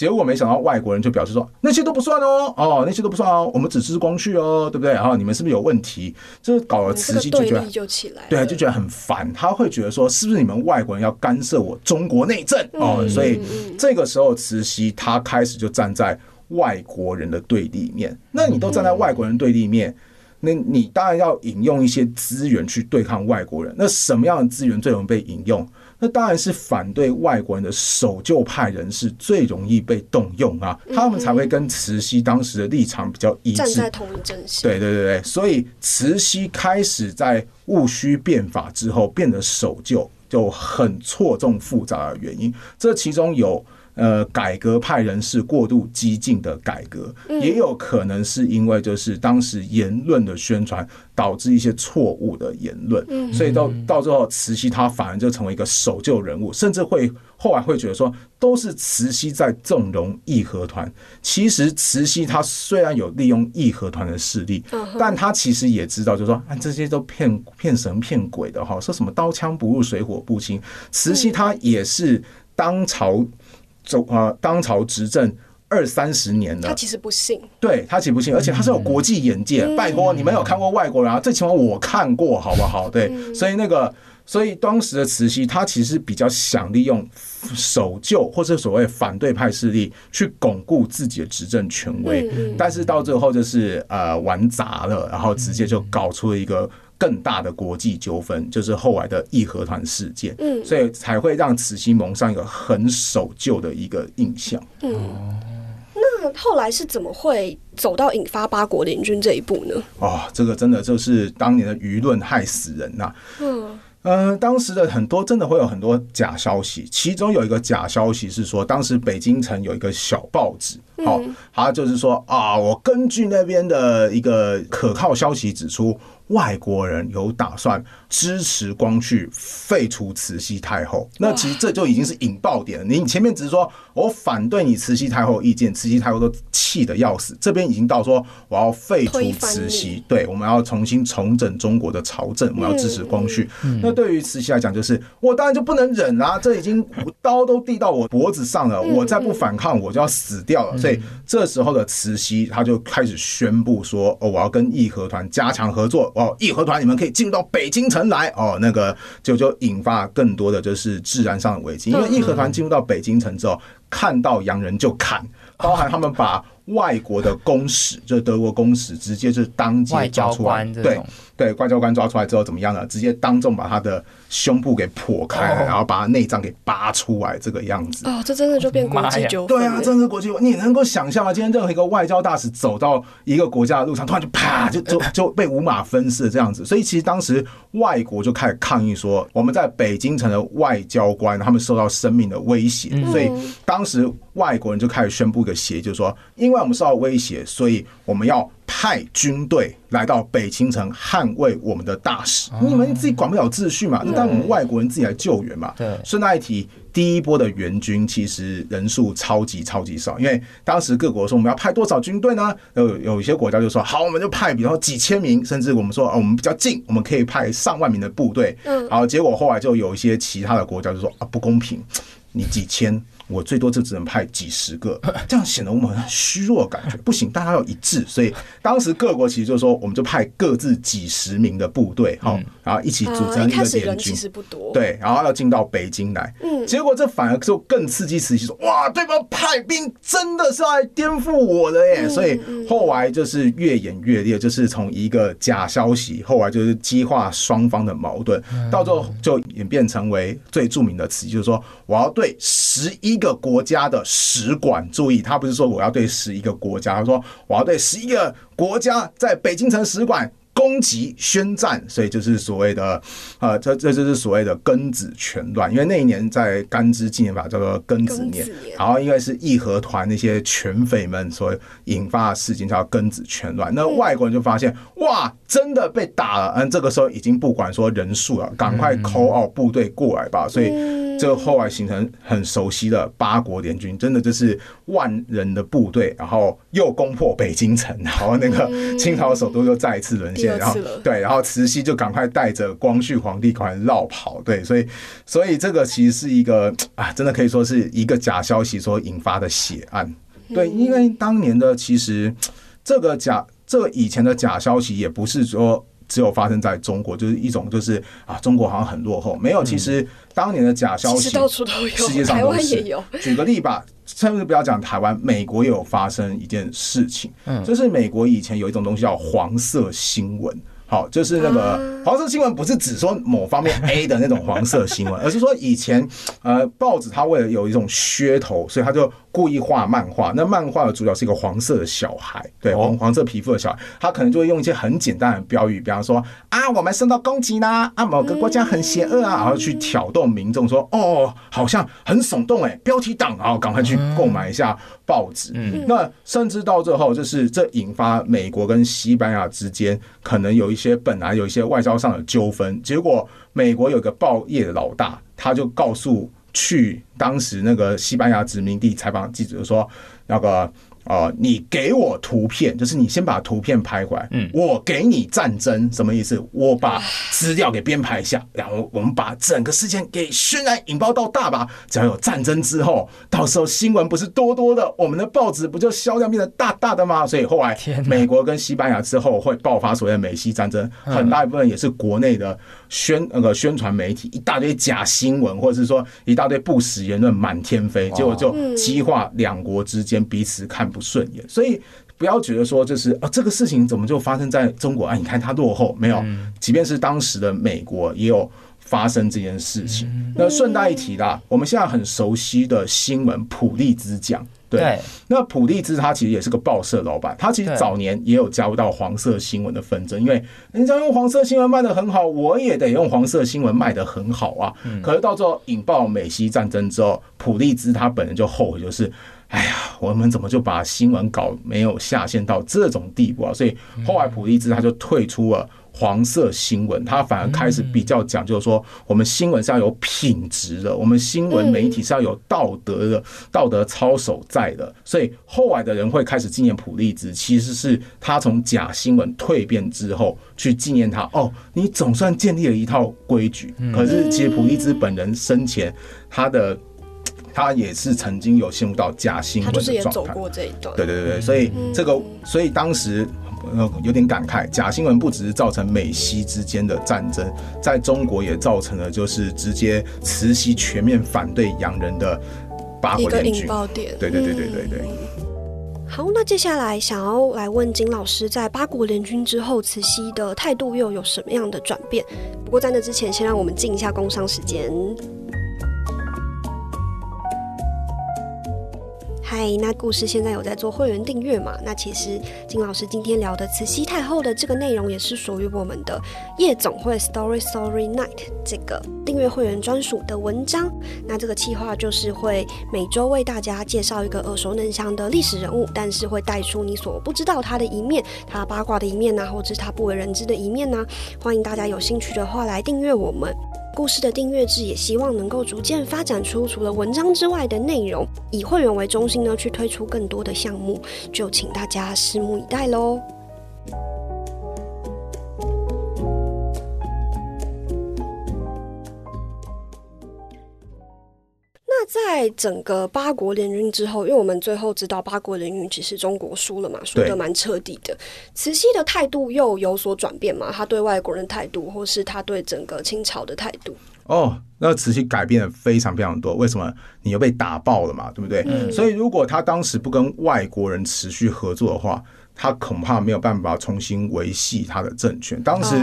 结果没想到外国人就表示说那些都不算哦，哦那些都不算哦，我们只是光绪哦，对不对？然后你们是不是有问题？这搞了慈禧就觉得对，就觉得很烦。他会觉得说是不是你们外国人要干涉我中国内政哦？所以这个时候慈禧他开始就站在外国人的对立面。那你都站在外国人对立面，那你当然要引用一些资源去对抗外国人。那什么样的资源最容易被引用？那当然是反对外国人的守旧派人士最容易被动用啊，他们才会跟慈禧当时的立场比较一致，站在同一阵线。对对对对，所以慈禧开始在戊戌变法之后变得守旧，就很错综复杂的原因。这其中有。呃改革派人士过度激进的改革，也有可能是因为就是当时言论的宣传导致一些错误的言论，所以到到最后慈禧她反而就成为一个守旧人物，甚至会后来会觉得说都是慈禧在纵容义和团。其实慈禧她虽然有利用义和团的势力，但她其实也知道，就是说啊这些都骗骗神骗鬼的哈，说什么刀枪不入水火不侵。慈禧她也是当朝走啊，当朝执政二三十年了，他其实不信，对他其实不信，而且他是有国际眼界。拜托，你们有看过外国人啊？最起码我看过，好不好？对，所以那个，所以当时的慈禧，她其实比较想利用守旧或者所谓反对派势力去巩固自己的执政权威，但是到最后就是呃玩砸了，然后直接就搞出了一个。更大的国际纠纷就是后来的义和团事件，嗯，所以才会让慈禧蒙上一个很守旧的一个印象。嗯，那后来是怎么会走到引发八国联军这一步呢？哦，这个真的就是当年的舆论害死人呐。嗯。呃，当时的很多真的会有很多假消息，其中有一个假消息是说，当时北京城有一个小报纸，好，他就是说啊，我根据那边的一个可靠消息指出，外国人有打算支持光绪废除慈禧太后，那其实这就已经是引爆点了。你前面只是说我反对你慈禧太后意见，慈禧太后都气得要死，这边已经到说我要废除慈禧，对，我们要重新重整中国的朝政，我们要支持光绪。那对于慈禧来讲，就是我当然就不能忍啊！这已经刀都递到我脖子上了，我再不反抗，我就要死掉了。所以这时候的慈禧，她就开始宣布说：“哦，我要跟义和团加强合作哦，义和团你们可以进入到北京城来哦。”那个就就引发更多的就是治安上的危机，因为义和团进入到北京城之后，看到洋人就砍，包含他们把外国的公使，就是德国公使，直接就是当街抓出来，对。对，外交官抓出来之后怎么样呢？直接当众把他的胸部给破开，然后把他内脏给扒出来，这个样子。哦，这真的就变国际纠纷。对啊，真的是国际。你能够想象吗？今天任何一个外交大使走到一个国家的路上，突然就啪，就就 就被五马分尸这样子。所以其实当时外国就开始抗议说，我们在北京城的外交官他们受到生命的威胁。所以当时外国人就开始宣布一个协议，就是说，因为我们受到威胁，所以我们要。派军队来到北京城捍卫我们的大使，你们自己管不了秩序嘛？那当然我们外国人自己来救援嘛。对，顺带一提，第一波的援军其实人数超级超级少，因为当时各国说我们要派多少军队呢？有有一些国家就说好，我们就派，比如说几千名，甚至我们说啊，我们比较近，我们可以派上万名的部队。嗯，好，结果后来就有一些其他的国家就说啊，不公平，你几千。我最多就只能派几十个，这样显得我们很虚弱感觉不行，大家要一致。所以当时各国其实就是说，我们就派各自几十名的部队，哈，然后一起组成一个联军。其实不多，对，然后要进到北京来。嗯，结果这反而就更刺激慈禧说：“哇，对方派兵真的是来颠覆我的耶！”所以后来就是越演越烈，就是从一个假消息，后来就是激化双方的矛盾，到最后就演变成为最著名的词，就是说我要对十一。一个国家的使馆，注意，他不是说我要对十一个国家，他说我要对十一个国家在北京城使馆。攻击宣战，所以就是所谓的，呃，这这就是所谓的庚子全乱。因为那一年在甘孜纪念法叫做庚子年，然后应该是义和团那些拳匪们所引发的事情叫庚子全乱。那外国人就发现，哇，真的被打了。嗯，这个时候已经不管说人数了，赶快扣哦部队过来吧。所以这后来形成很熟悉的八国联军，真的就是万人的部队，然后又攻破北京城，然后那个清朝首都又再一次沦陷。然后对，然后慈禧就赶快带着光绪皇帝赶快绕跑，对，所以所以这个其实是一个啊，真的可以说是一个假消息所引发的血案，对，因为当年的其实这个假这个以前的假消息也不是说只有发生在中国，就是一种就是啊，中国好像很落后，没有，其实当年的假消息到处都有，世界上都是。举个例吧。甚至不要讲台湾，美国也有发生一件事情，嗯，就是美国以前有一种东西叫黄色新闻，好，就是那个黄色新闻不是指说某方面 A 的那种黄色新闻，而是说以前呃报纸它为了有一种噱头，所以它就故意画漫画，那漫画的主角是一个黄色的小孩，对，黄黄色皮肤的小孩，他可能就会用一些很简单的标语，比方说啊，我们受到攻击啦，啊，某个国家很邪恶啊，然后去挑动民众说，哦，好像很耸动哎，标题党啊，赶快去购买一下报纸。嗯，那甚至到最后，就是这引发美国跟西班牙之间可能有一些本来有一些外交上的纠纷，结果美国有个报业的老大，他就告诉。去当时那个西班牙殖民地采访记者说，那个。哦，你给我图片，就是你先把图片拍回来，嗯，我给你战争，什么意思？我把资料给编排一下，然后我们把整个事件给渲染引爆到大吧。只要有战争之后，到时候新闻不是多多的，我们的报纸不就销量变得大大的吗？所以后来美国跟西班牙之后会爆发所谓的美西战争，很大一部分也是国内的宣那个宣传媒体一大堆假新闻，或者是说一大堆不实言论满天飞，结果就激化两国之间彼此看。不顺眼，所以不要觉得说就是啊，这个事情怎么就发生在中国啊？你看它落后没有？即便是当时的美国也有发生这件事情。那顺带一提啦，我们现在很熟悉的新闻普利兹奖，对，那普利兹他其实也是个报社老板，他其实早年也有加入到黄色新闻的纷争，因为人家用黄色新闻卖的很好，我也得用黄色新闻卖的很好啊。可是到最后引爆美西战争之后，普利兹他本人就后悔，就是。哎呀，我们怎么就把新闻稿没有下线到这种地步啊？所以后来普利兹他就退出了黄色新闻，他反而开始比较讲究说，我们新闻是要有品质的，我们新闻媒体是要有道德的道德操守在的。所以后来的人会开始纪念普利兹，其实是他从假新闻蜕变之后去纪念他。哦，你总算建立了一套规矩。可是其实普利兹本人生前他的。他也是曾经有陷入到假新闻的状态，走过这一段。对对对对，所以这个，所以当时呃有点感慨，假新闻不只是造成美西之间的战争，在中国也造成了就是直接慈禧全面反对洋人的八国联军。对对对对对对。好，那接下来想要来问金老师，在八国联军之后，慈禧的态度又有什么样的转变？不过在那之前，先让我们进一下工商时间。嗨，那故事现在有在做会员订阅嘛？那其实金老师今天聊的慈禧太后的这个内容，也是属于我们的夜总会 Story Story Night 这个订阅会员专属的文章。那这个计划就是会每周为大家介绍一个耳熟能详的历史人物，但是会带出你所不知道他的一面，他八卦的一面呢，或者是他不为人知的一面呢。欢迎大家有兴趣的话来订阅我们。故事的订阅制也希望能够逐渐发展出除了文章之外的内容，以会员为中心呢，去推出更多的项目，就请大家拭目以待喽。在整个八国联军之后，因为我们最后知道八国联军其实中国输了嘛，输的蛮彻底的。慈禧的态度又有所转变嘛？他对外国人态度，或是他对整个清朝的态度？哦，那慈禧改变了非常非常多。为什么？你又被打爆了嘛，对不对？所以如果他当时不跟外国人持续合作的话，他恐怕没有办法重新维系他的政权。当时。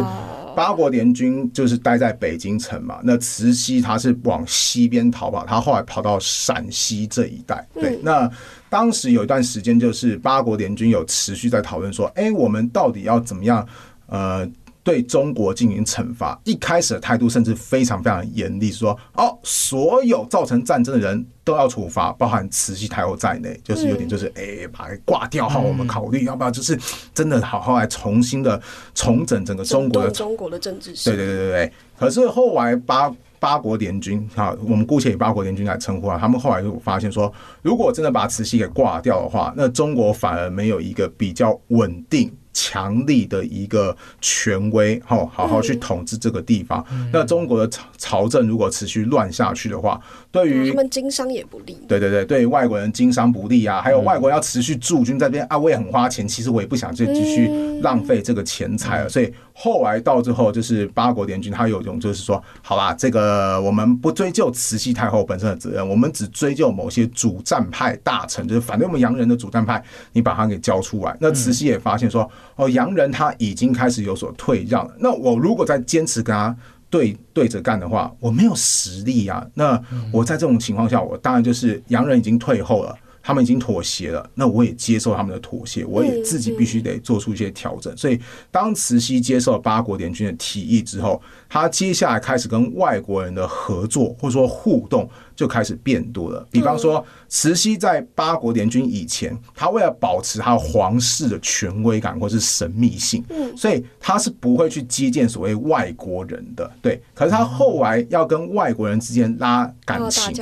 八国联军就是待在北京城嘛，那慈禧她是往西边逃跑，她后来跑到陕西这一带。对，那当时有一段时间，就是八国联军有持续在讨论说，哎，我们到底要怎么样？呃。对中国进行惩罚，一开始的态度甚至非常非常严厉，说哦，所有造成战争的人都要处罚，包含慈禧太后在内，就是有点就是哎，把它挂掉好，我们考虑要不要就是真的好好来重新的重整整个中国的中国的政治。对对对对对。可是后来八八国联军哈，我们姑且以八国联军来称呼啊，他们后来就发现说，如果真的把慈禧给挂掉的话，那中国反而没有一个比较稳定。强力的一个权威，好，好好去统治这个地方。那中国的朝朝政如果持续乱下去的话，对于他们经商也不利。对对对，对于外国人经商不利啊，还有外国要持续驻军在边啊，我也很花钱，其实我也不想再继续浪费这个钱财了。所以后来到之后，就是八国联军，他有一种就是说，好啦，这个我们不追究慈禧太后本身的责任，我们只追究某些主战派大臣，就是反对我们洋人的主战派，你把他给交出来。那慈禧也发现说。哦，洋人他已经开始有所退让了。那我如果再坚持跟他对对着干的话，我没有实力啊。那我在这种情况下，我当然就是洋人已经退后了。他们已经妥协了，那我也接受他们的妥协，我也自己必须得做出一些调整。所以，当慈禧接受八国联军的提议之后，他接下来开始跟外国人的合作或者说互动就开始变多了。比方说，慈禧在八国联军以前，他为了保持他皇室的权威感或是神秘性，所以他是不会去接见所谓外国人的。对，可是他后来要跟外国人之间拉感情，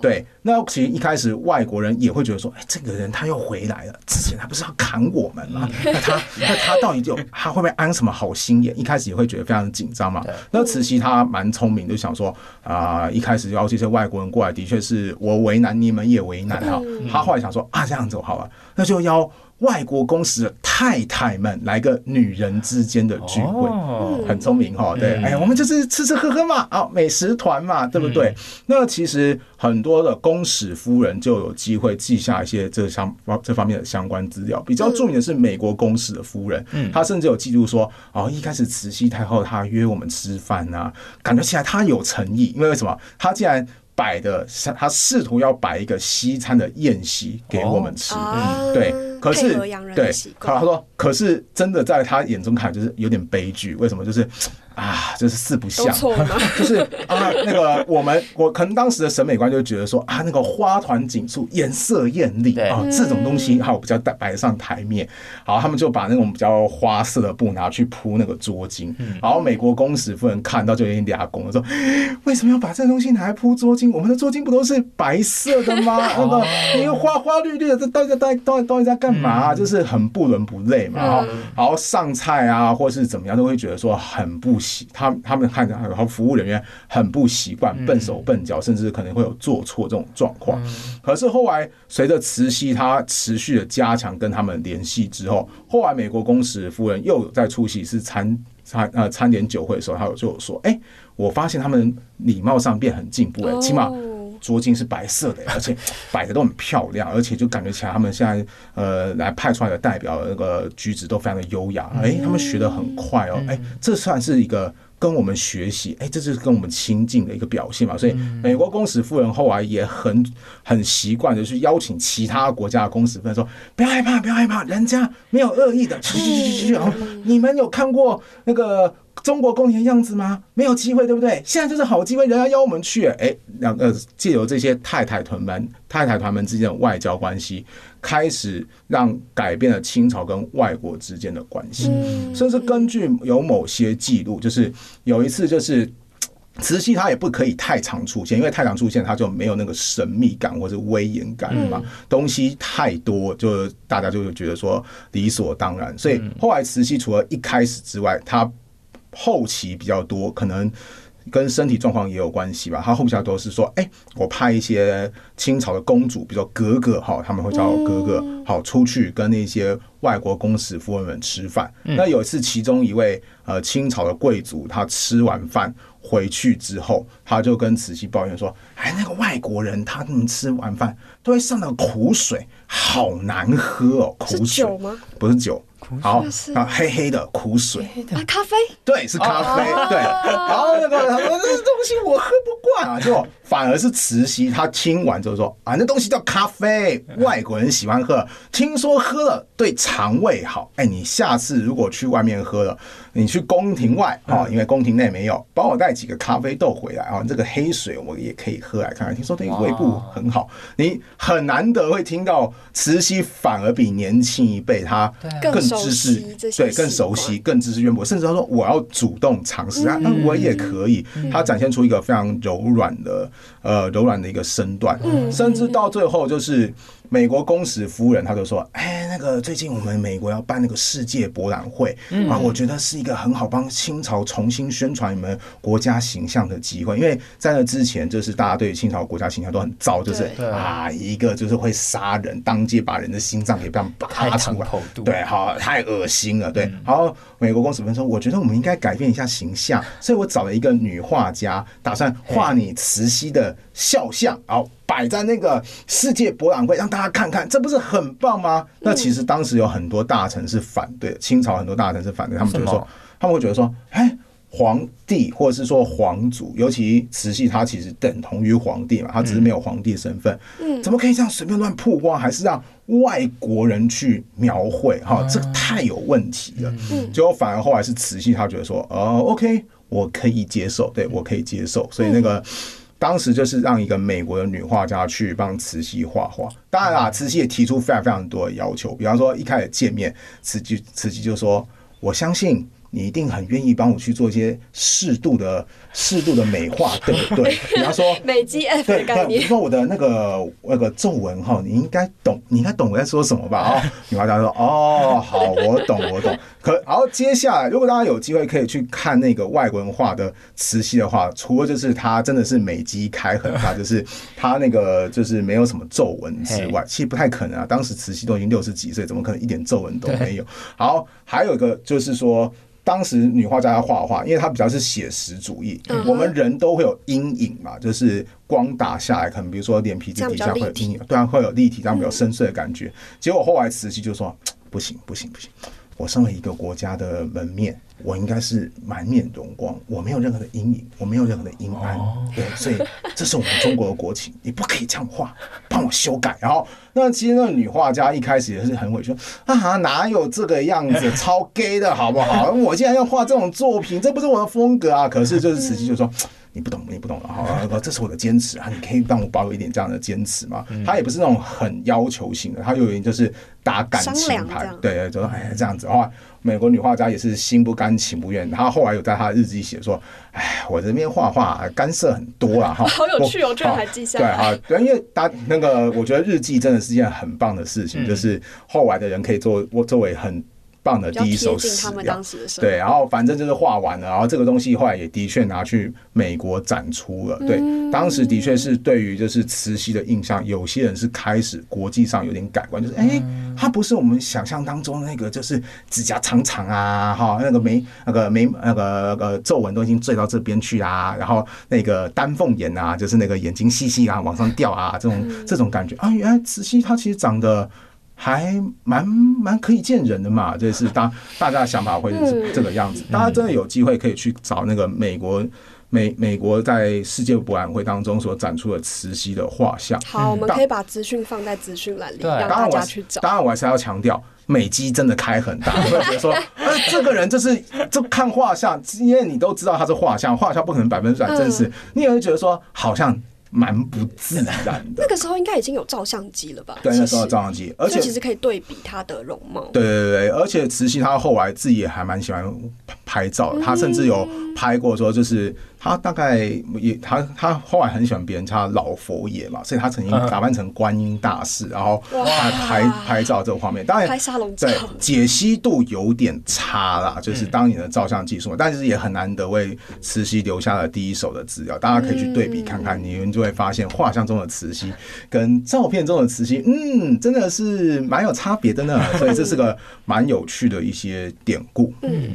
对。那其实一开始外国人也会觉得说，哎，这个人他又回来了，之前他不是要砍我们吗？那他那他到底就他会不会安什么好心眼？一开始也会觉得非常紧张嘛。那慈禧她蛮聪明，就想说啊，一开始邀这些外国人过来，的确是我为难，你们也为难哈。他后来想说啊，这样子好了，那就邀。外国公使的太太们来个女人之间的聚会，很聪明哈。对，哎，我们就是吃吃喝喝嘛，啊，美食团嘛，对不对？那其实很多的公使夫人就有机会记下一些这相这方面的相关资料。比较著名的是美国公使的夫人，她甚至有记录说，哦，一开始慈禧太后她约我们吃饭啊，感觉起来她有诚意，因为为什么？她既然。摆的，他试图要摆一个西餐的宴席给我们吃，对，可是对，他说，可是真的在他眼中看就是有点悲剧，为什么？就是。啊，就是四不像，就是啊，那个我们我可能当时的审美观就觉得说啊，那个花团锦簇、颜色艳丽啊，这种东西好比较摆上台面，好，他们就把那种比较花色的布拿去铺那个桌巾，然后美国公使夫人看到就有点俩公了，说为什么要把这东西拿来铺桌巾？我们的桌巾不都是白色的吗？那个你花花绿绿的，这到底到底到底到底在干嘛？就是很不伦不类嘛。然后上菜啊，或是怎么样，都会觉得说很不习。他他们看着，然后服务人员很不习惯，笨手笨脚，甚至可能会有做错这种状况。可是后来随着慈禧她持续的加强跟他们联系之后，后来美国公使夫人又有在出席是参参呃参点酒会的时候，他有就有说，哎，我发现他们礼貌上变很进步，哎，起码桌巾是白色的，而且摆的都很漂亮，而且就感觉起来他们现在呃来派出来的代表那个举止都非常的优雅，哎，他们学的很快哦，哎，这算是一个。跟我们学习，哎，这就是跟我们亲近的一个表现嘛。所以，美国公使夫人后来也很很习惯的去邀请其他国家的公使夫人说：“不要害怕，不要害怕，人家没有恶意的。”去去去去去哦，你们有看过那个？中国宫廷的样子吗？没有机会，对不对？现在就是好机会，人家邀我们去。哎，两个借由这些太太团们、太太团们之间的外交关系，开始让改变了清朝跟外国之间的关系。甚至根据有某些记录，就是有一次，就是慈禧她也不可以太常出现，因为太常出现，她就没有那个神秘感或者威严感嘛。东西太多，就大家就会觉得说理所当然。所以后来慈禧除了一开始之外，她后期比较多，可能跟身体状况也有关系吧。他后期都是说，哎，我派一些清朝的公主，比如说格格哈，他们会叫格格好出去跟那些外国公使夫人们吃饭。那有一次，其中一位呃清朝的贵族，他吃完饭回去之后，他就跟慈禧抱怨说，哎，那个外国人他们吃完饭都会上到苦水，好难喝哦，苦水吗？不是酒。好啊，黑黑的苦水。啊，咖啡？对，是咖啡对。然后那个他说这东西我喝不惯。啊，就反而是慈禧，她听完之后说啊，那东西叫咖啡，外国人喜欢喝，听说喝了对肠胃好。哎，你下次如果去外面喝了，你去宫廷外啊，因为宫廷内没有，帮我带几个咖啡豆回来啊，这个黑水我也可以喝来看看。听说对胃部很好，你很难得会听到慈禧反而比年轻一辈她更。知识对更熟悉，更知识渊博，甚至他说我要主动尝试啊，那我也可以。他展现出一个非常柔软的呃柔软的一个身段，甚至到最后就是。美国公使夫人，他就说：“哎，那个最近我们美国要办那个世界博览会啊，我觉得是一个很好帮清朝重新宣传你们国家形象的机会。因为在那之前，就是大家对清朝国家形象都很糟，就是啊，一个就是会杀人，当街把人的心脏给这样拔出来，对，好，太恶心了，对。好，美国公使夫人说，我觉得我们应该改变一下形象，所以我找了一个女画家，打算画你慈禧的肖像，好。”摆在那个世界博览会，让大家看看，这不是很棒吗？那其实当时有很多大臣是反对，清朝很多大臣是反对，他们觉得说，他们会觉得说，哎，皇帝或者是说皇族，尤其慈禧，她其实等同于皇帝嘛，她只是没有皇帝身份。嗯，怎么可以这样随便乱曝光，还是让外国人去描绘？哈，这个太有问题了。嗯，结果反而后来是慈禧，她觉得说，哦，OK，我可以接受，对我可以接受。所以那个当时就是让一个美国的女画家去帮慈禧画画。当然啦，慈禧也提出非常非常多的要求，比方说一开始见面，慈禧慈禧就说，我相信。你一定很愿意帮我去做一些适度的、适度的美化，对不对？比方说美肌 F 的概念。比如说我的那个那个皱纹哈，你应该懂，你应该懂我在说什么吧？啊，女画家说：“哦，好，我懂，我懂。”可然后接下来，如果大家有机会可以去看那个外国人画的慈禧的话，除了就是她真的是美肌开很大，就是她那个就是没有什么皱纹之外，其实不太可能啊。当时慈禧都已经六十几岁，怎么可能一点皱纹都没有？好，还有一个就是说。当时女画家要画画，因为她比较是写实主义。我们人都会有阴影嘛，就是光打下来，可能比如说脸皮底下会有阴影，对啊，会有立体，这样比较深邃的感觉。结果后来慈禧就说：“ 不行，不行，不行。”我身为一个国家的门面，我应该是满面荣光，我没有任何的阴影，我没有任何的阴暗，对，所以这是我们中国的国情，你不可以这样画，帮我修改。然后，那其实那个女画家一开始也是很委屈，啊，哪有这个样子，超 gay 的好不好？我竟然要画这种作品，这不是我的风格啊！可是就是慈禧就说。你不懂，你不懂了哈，这是我的坚持啊！你可以帮我保有一点这样的坚持吗？他也不是那种很要求型的，他有点就是打感情牌，对，就说哎这样子的话，美国女画家也是心不甘情不愿。他后来有在他日记写说，哎，我这边画画干涉很多啊，哈，好有趣哦，居然还记下来。对啊，因为他那个，我觉得日记真的是件很棒的事情，就是后来的人可以做我作为很。棒的第一首诗，对，然后反正就是画完了，然后这个东西后来也的确拿去美国展出了。对，当时的确是对于就是慈禧的印象，有些人是开始国际上有点改观，就是哎，他不是我们想象当中那个就是指甲长长啊，哈，那个眉那个眉那个呃皱纹都已经坠到这边去啊，然后那个丹凤眼啊，就是那个眼睛细细啊往上掉啊，这种这种感觉。啊，原来慈禧她其实长得。还蛮蛮可以见人的嘛，这是大大家的想法会是这个样子。大家真的有机会可以去找那个美国美美国在世界博览会当中所展出的慈禧的画像。好，我们可以把资讯放在资讯栏里，让大家去找。当然，我还是要强调，美肌真的开很大。会觉得说，呃，这个人就是就看画像，因为你都知道他是画像，画像不可能百分之百真实，你也会觉得说，好像。蛮不自然的。那个时候应该已经有照相机了吧？对，那时候照相机，而且其实可以对比他的容貌。对对对，而且慈禧她后来自己也还蛮喜欢拍照，她甚至有拍过说就是。他大概也他他后来很喜欢别人叫老佛爷嘛，所以他曾经打扮成观音大士，然后拍拍拍照这个画面。当然，拍沙龙照，对解析度有点差啦，就是当年的照相技术，但是也很难得为慈禧留下了第一手的资料。大家可以去对比看看，你们就会发现画像中的慈禧跟照片中的慈禧，嗯，真的是蛮有差别的呢。所以这是个蛮有趣的一些典故。嗯。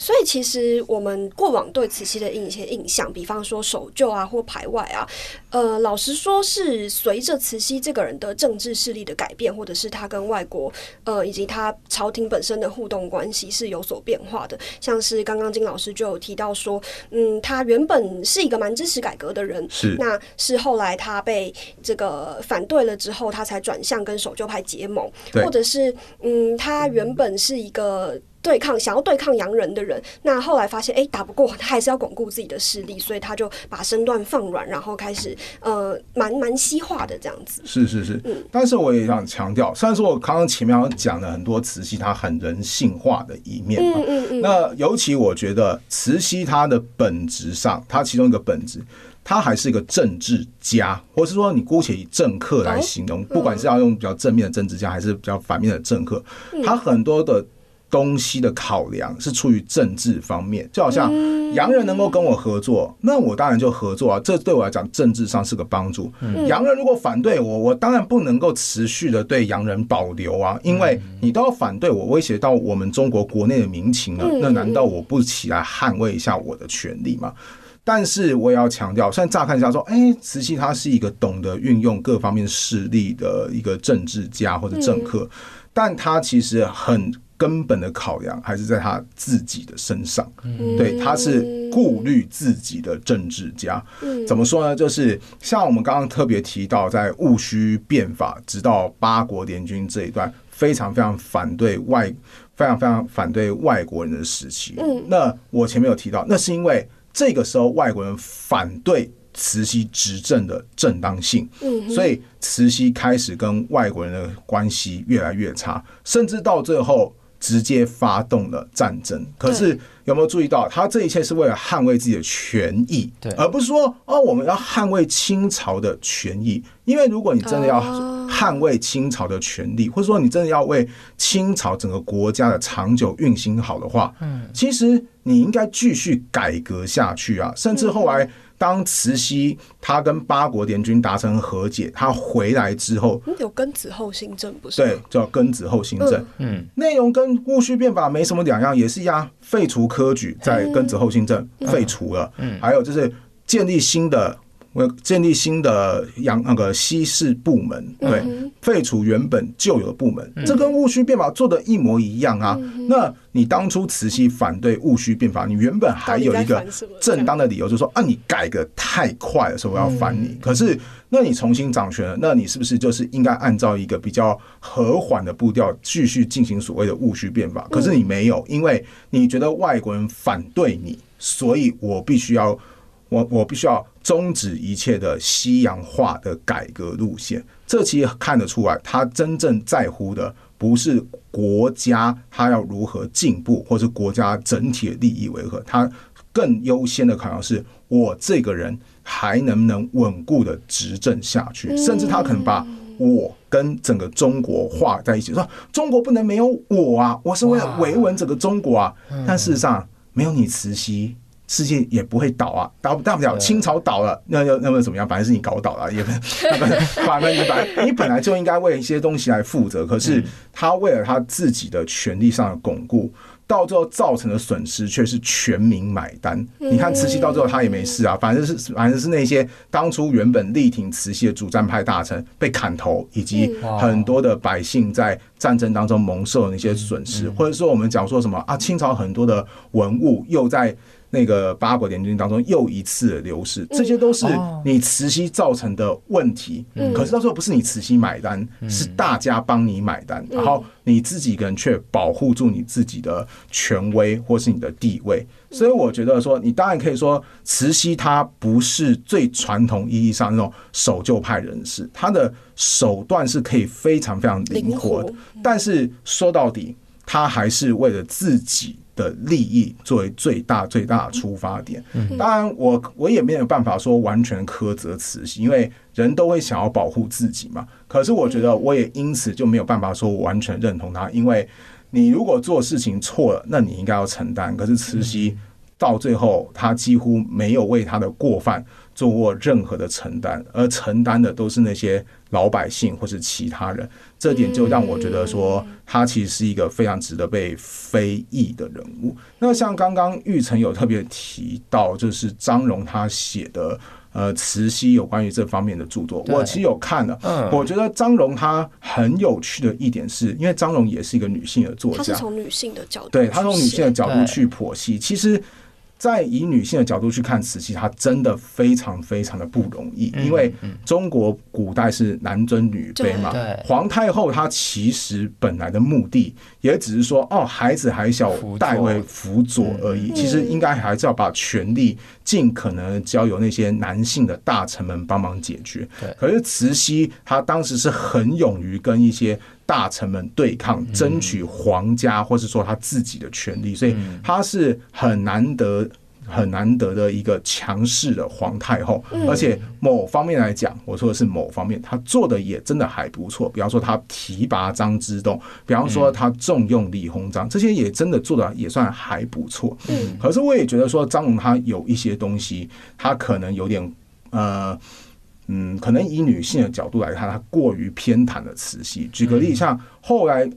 所以其实我们过往对慈禧的一些印象，比方说守旧啊或排外啊，呃，老实说是随着慈禧这个人的政治势力的改变，或者是他跟外国呃以及他朝廷本身的互动关系是有所变化的。像是刚刚金老师就有提到说，嗯，他原本是一个蛮支持改革的人，是那是后来他被这个反对了之后，他才转向跟守旧派结盟，或者是嗯，他原本是一个。对抗想要对抗洋人的人，那后来发现哎打不过，他还是要巩固自己的势力，所以他就把身段放软，然后开始呃蛮蛮西化的这样子。是是是，嗯。但是我也想强调，虽然说我刚刚前面讲了很多慈禧她很人性化的一面嗯嗯嗯。那尤其我觉得慈禧她的本质上，她其中一个本质，她还是一个政治家，或是说你姑且以政客来形容，不管是要用比较正面的政治家，还是比较反面的政客，他很多的。东西的考量是出于政治方面，就好像洋人能够跟我合作，那我当然就合作啊。这对我来讲，政治上是个帮助。洋人如果反对我，我当然不能够持续的对洋人保留啊，因为你都要反对我，威胁到我们中国国内的民情了，那难道我不起来捍卫一下我的权利吗？但是我也要强调，虽然乍看一下说，哎，慈禧她是一个懂得运用各方面势力的一个政治家或者政客，但她其实很。根本的考量还是在他自己的身上。对，他是顾虑自己的政治家。怎么说呢？就是像我们刚刚特别提到，在戊戌变法直到八国联军这一段，非常非常反对外，非常非常反对外国人的时期。那我前面有提到，那是因为这个时候外国人反对。慈禧执政的正当性，所以慈禧开始跟外国人的关系越来越差，甚至到最后直接发动了战争。可是有没有注意到，他这一切是为了捍卫自己的权益，而不是说哦，我们要捍卫清朝的权益。因为如果你真的要捍卫清朝的权利，或者说你真的要为清朝整个国家的长久运行好的话，嗯，其实你应该继续改革下去啊，甚至后来。当慈禧他跟八国联军达成和解，他回来之后，有庚子后新政不是？对，叫庚子后新政。嗯，内容跟戊戌变法没什么两样，也是一样，废除科举，在庚子后新政废除了。嗯，还有就是建立新的。我建立新的洋那个西式部门，对，废除原本旧有的部门，这跟戊戌变法做的一模一样啊。那你当初慈禧反对戊戌变法，你原本还有一个正当的理由，就是说啊，你改革太快了，所以我要反你。可是，那你重新掌权了，那你是不是就是应该按照一个比较和缓的步调继续进行所谓的戊戌变法？可是你没有，因为你觉得外国人反对你，所以我必须要。我我必须要终止一切的西洋化的改革路线，这其实看得出来，他真正在乎的不是国家他要如何进步，或是国家整体的利益为何，他更优先的考量是我这个人还能不能稳固的执政下去，甚至他可能把我跟整个中国画在一起，说中国不能没有我啊，我是为了维稳整个中国啊，但事实上没有你慈禧。世界也不会倒啊，倒大不了清朝倒了，那又那么怎么样？反正是你搞倒了，也不反正你本你本来就应该为一些东西来负责。可是他为了他自己的权利上的巩固，到最后造成的损失却是全民买单。你看慈禧到最后他也没事啊，反正是反正是那些当初原本力挺慈禧的主战派大臣被砍头，以及很多的百姓在战争当中蒙受的那些损失，或者说我们讲说什么啊，清朝很多的文物又在。那个八国联军当中又一次流失，这些都是你慈禧造成的问题。可是到时候不是你慈禧买单，是大家帮你买单，然后你自己个人却保护住你自己的权威或是你的地位。所以我觉得说，你当然可以说慈禧她不是最传统意义上那种守旧派人士，她的手段是可以非常非常灵活的。但是说到底，她还是为了自己。的利益作为最大最大的出发点，当然我我也没有办法说完全苛责慈禧，因为人都会想要保护自己嘛。可是我觉得我也因此就没有办法说我完全认同他，因为你如果做事情错了，那你应该要承担。可是慈禧到最后，他几乎没有为他的过犯。做过任何的承担，而承担的都是那些老百姓或是其他人，这点就让我觉得说他其实是一个非常值得被非议的人物。那像刚刚玉成有特别提到，就是张荣他写的呃慈禧有关于这方面的著作，我其实有看了。我觉得张荣他很有趣的一点是，因为张荣也是一个女性的作家，他是从女性的角度，对他从女性的角度去剖析，其实。在以女性的角度去看慈禧，她真的非常非常的不容易，因为中国古代是男尊女卑嘛。皇太后她其实本来的目的也只是说，哦，孩子还小，代为辅佐而已。其实应该还是要把权力尽可能交由那些男性的大臣们帮忙解决。可是慈禧她当时是很勇于跟一些。大臣们对抗，争取皇家，或是说他自己的权利，所以他是很难得、很难得的一个强势的皇太后。而且某方面来讲，我说的是某方面，他做的也真的还不错。比方说他提拔张之洞，比方说他重用李鸿章，这些也真的做的也算还不错。嗯，可是我也觉得说张龙他有一些东西，他可能有点呃。嗯，可能以女性的角度来看，她过于偏袒了慈禧。举个例，像后来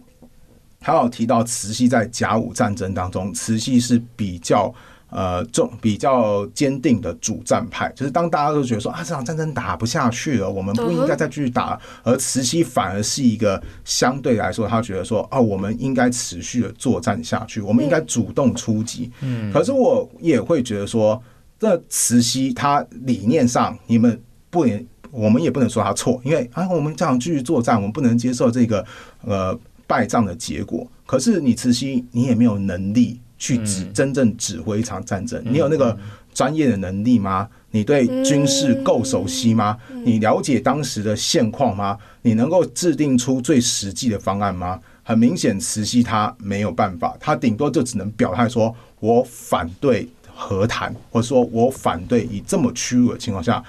还有提到慈禧在甲午战争当中，慈禧是比较呃，重比较坚定的主战派，就是当大家都觉得说啊，这场战争打不下去了，我们不应该再继续打，而慈禧反而是一个相对来说，他觉得说啊，我们应该持续的作战下去，我们应该主动出击。嗯，可是我也会觉得说，这慈禧她理念上，你们不能，我们也不能说他错，因为啊，我们这样继续作战，我们不能接受这个呃败仗的结果。可是你慈禧，你也没有能力。去指真正指挥一场战争，你有那个专业的能力吗？你对军事够熟悉吗？你了解当时的现况吗？你能够制定出最实际的方案吗？很明显，慈禧他没有办法，他顶多就只能表态说：“我反对和谈，或者说我反对以这么屈辱的情况下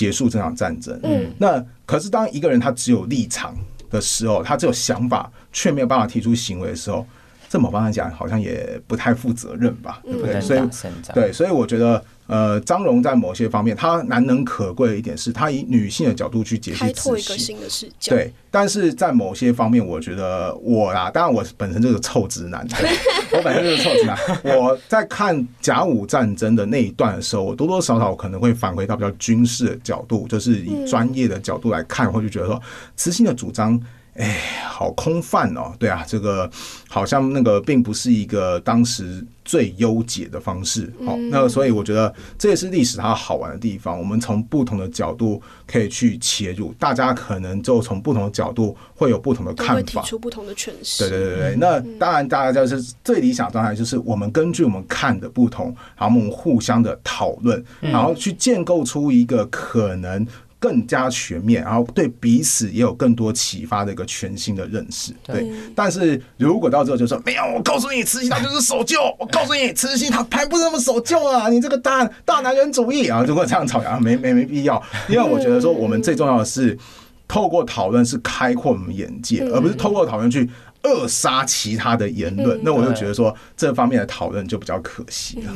结束这场战争。”嗯，那可是当一个人他只有立场的时候，他只有想法却没有办法提出行为的时候。这么帮他讲，好像也不太负责任吧，对不对？所以，对，所以我觉得，呃，张荣在某些方面，他难能可贵的一点是，他以女性的角度去解析开拓一个新的视角。对，但是在某些方面，我觉得我啊，当然我本身就是臭直男，我本身就是臭直男。我在看甲午战争的那一段的时候，我多多少少可能会返回到比较军事的角度，就是以专业的角度来看，或就觉得说，慈禧的主张。哎，好空泛哦！对啊，这个好像那个并不是一个当时最优解的方式。好，那所以我觉得这也是历史它好玩的地方。我们从不同的角度可以去切入，大家可能就从不同的角度会有不同的看法，提出不同的诠释。对对对对，那当然大家就是最理想状态，就是我们根据我们看的不同，然后我们互相的讨论，然后去建构出一个可能。更加全面，然后对彼此也有更多启发的一个全新的认识。对，但是如果到最后就说没有，我告诉你，慈禧她就是守旧。我告诉你，慈禧她才不是那么守旧啊！你这个大大男人主义啊！如果这样吵架，没没没必要。因为我觉得说，我们最重要的是透过讨论是开阔我们眼界，而不是透过讨论去扼杀其他的言论。那我就觉得说，这方面的讨论就比较可惜了。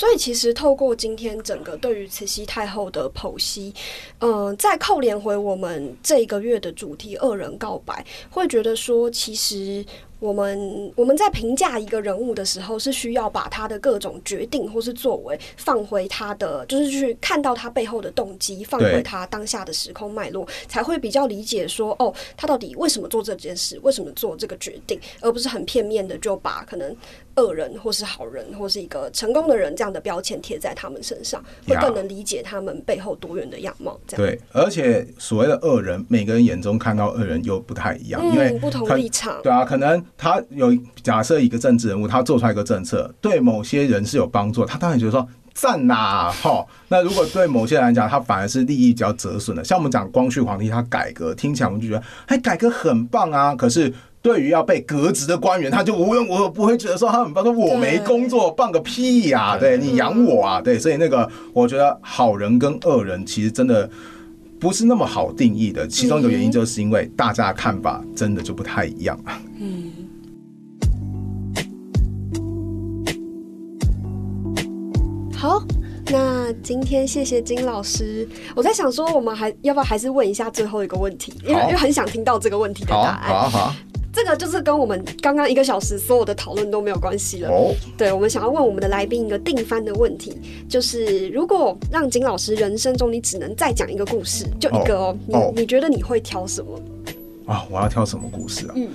所以，其实透过今天整个对于慈禧太后的剖析，嗯，再扣连回我们这一个月的主题“二人告白”，会觉得说，其实。我们我们在评价一个人物的时候，是需要把他的各种决定或是作为放回他的，就是去看到他背后的动机，放回他当下的时空脉络，才会比较理解说，哦，他到底为什么做这件事，为什么做这个决定，而不是很片面的就把可能恶人或是好人或是一个成功的人这样的标签贴在他们身上，会更能理解他们背后多元的样貌。这样对，而且所谓的恶人，每个人眼中看到恶人又不太一样，因为不同立场。对啊，可能。他有假设一个政治人物，他做出来一个政策，对某些人是有帮助，他当然觉得说赞呐，哈。那如果对某些人来讲，他反而是利益比较折损的，像我们讲光绪皇帝他改革，听起来我们就觉得哎，改革很棒啊。可是对于要被革职的官员，他就无缘无故不会觉得说他很棒，说我没工作，棒个屁呀！对你养我啊？对，所以那个我觉得好人跟恶人其实真的。不是那么好定义的，其中一个原因就是因为大家的看法真的就不太一样啊。嗯。好，那今天谢谢金老师。我在想说，我们还要不要还是问一下最后一个问题？因为因为很想听到这个问题的答案。好好。这个就是跟我们刚刚一个小时所有的讨论都没有关系了。哦，对，我们想要问我们的来宾一个定番的问题，就是如果让金老师人生中你只能再讲一个故事，就一个哦，你你觉得你会挑什么？啊，我要挑什么故事啊？嗯，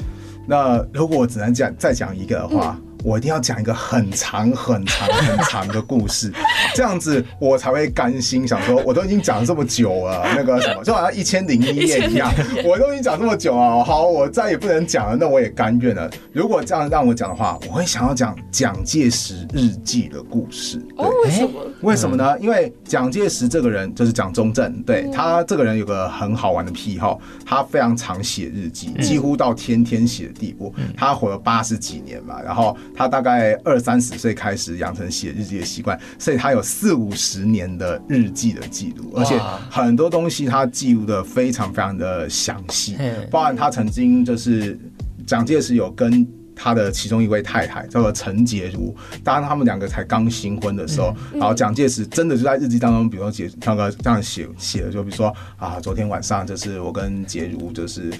那如果我只能讲再讲一个的话。我一定要讲一个很长很长很长的故事，这样子我才会甘心。想说，我都已经讲了这么久了，那个什么，就好像一千零一夜一样，我都已经讲这么久啊。好，我再也不能讲了，那我也甘愿了。如果这样让我讲的话，我会想要讲蒋介石日记的故事。哦，为什么？为什么呢？因为蒋介石这个人就是蒋中正，对他这个人有个很好玩的癖好，他非常常写日记，几乎到天天写的地步。他活了八十几年嘛，然后。他大概二三十岁开始养成写日记的习惯，所以他有四五十年的日记的记录，而且很多东西他记录的非常非常的详细。包含他曾经就是蒋介石有跟他的其中一位太太叫做陈洁如，当然他们两个才刚新婚的时候，然后蒋介石真的就在日记当中，比如说写那个这样写写的，就比如说啊，昨天晚上就是我跟洁如就是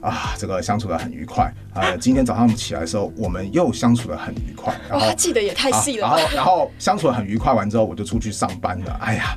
啊这个相处的很愉快啊，今天早上起来的时候我们又相处的很愉快，然后记得也太细了，然后然后相处的很愉快完之后我就出去上班了，哎呀，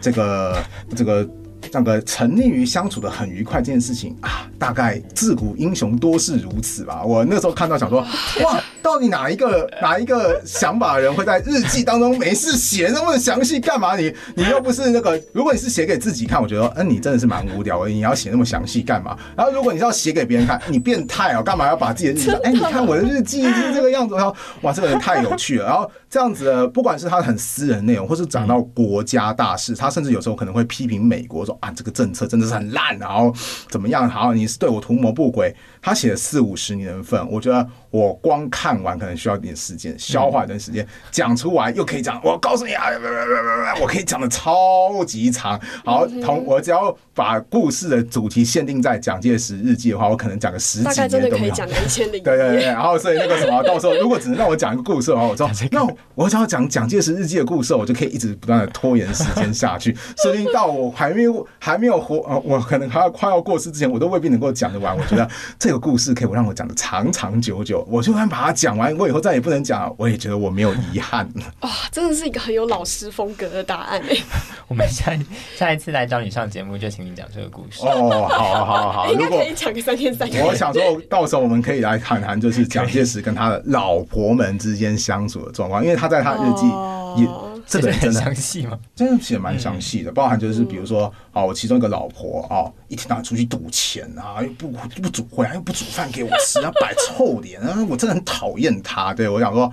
这个这个。那个沉溺于相处的很愉快这件事情啊，大概自古英雄多是如此吧。我那时候看到想说，哇，到底哪一个哪一个想法的人会在日记当中没事写那么详细干嘛？你你又不是那个，如果你是写给自己看，我觉得，嗯，你真的是蛮无聊的。你要写那么详细干嘛？然后如果你是要写给别人看，你变态哦，干嘛要把自己的日记？哎，你看我的日记是这个样子。然后，哇，这个人太有趣了。然后这样子，不管是他很私人内容，或是讲到国家大事，他甚至有时候可能会批评美国说。啊，这个政策真的是很烂，然后怎么样？好，你是对我图谋不轨。他写了四五十年份，我觉得我光看完可能需要一点时间消化一段时间，讲出来又可以讲。我告诉你啊，我可以讲的超级长。好，同我只要把故事的主题限定在蒋介石日记的话，我可能讲个十几年都可以讲一千零对对对。然后所以那个什么，到时候如果只能让我讲一个故事的话，我知道 那我只要讲蒋介石日记的故事，我就可以一直不断的拖延时间下去，说不定到我还没有还没有活呃，我可能还要快要过世之前，我都未必能够讲得完。我觉得这个。故事可以我让我讲的长长久久，我就算把它讲完，我以后再也不能讲，我也觉得我没有遗憾了。哇，真的是一个很有老师风格的答案哎！我们下下一次来找你上节目，就请你讲这个故事哦。好好好，应该可以讲个三天三夜。我想说到时候我们可以来谈谈，就是蒋介石跟他的老婆们之间相处的状况，因为他在他日记也。这个很详细吗？真的写蛮详细的，包含就是比如说，哦，我其中一个老婆啊，一天到晚出去赌钱啊，又不不煮回来又不煮饭给我吃，要摆臭脸啊，我真的很讨厌他。对我想说。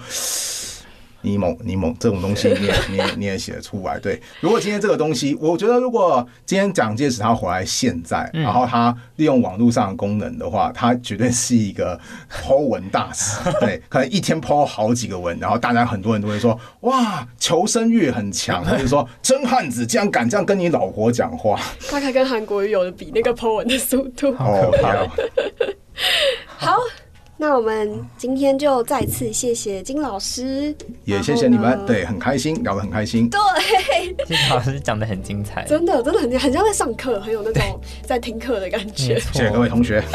你猛你猛这种东西 你也你也你也写得出来对？如果今天这个东西，我觉得如果今天蒋介石他活在现在，然后他利用网络上的功能的话，他绝对是一个剖文大师。对，可能一天剖好几个文，然后大家很多人都会说哇，求生欲很强，或者说真汉子竟然敢这样跟你老婆讲话。大概跟韩国有的比，那个剖文的速度。好可怕。好。那我们今天就再次谢谢金老师，也谢谢你们，对，很开心，聊得很开心。对，金老师讲的很精彩，真的，真的很很像在上课，很有那种在听课的感觉。谢谢各位同学。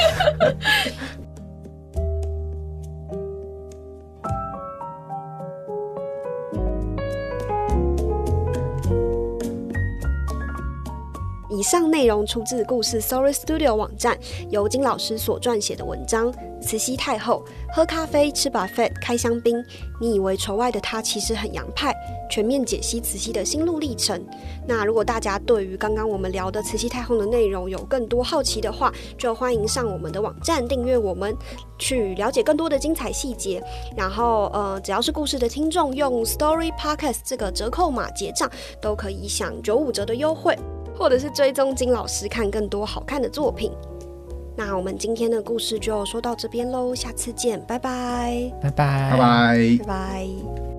以上内容出自故事 Story Studio 网站，由金老师所撰写的文章。慈禧太后喝咖啡、吃 buffet、开香槟，你以为仇外的她其实很洋派。全面解析慈禧的心路历程。那如果大家对于刚刚我们聊的慈禧太后的内容有更多好奇的话，就欢迎上我们的网站订阅我们，去了解更多的精彩细节。然后呃，只要是故事的听众，用 Story Podcast 这个折扣码结账，都可以享九五折的优惠。或者是追踪金老师看更多好看的作品。那我们今天的故事就说到这边喽，下次见，拜拜，拜拜，拜拜，拜拜。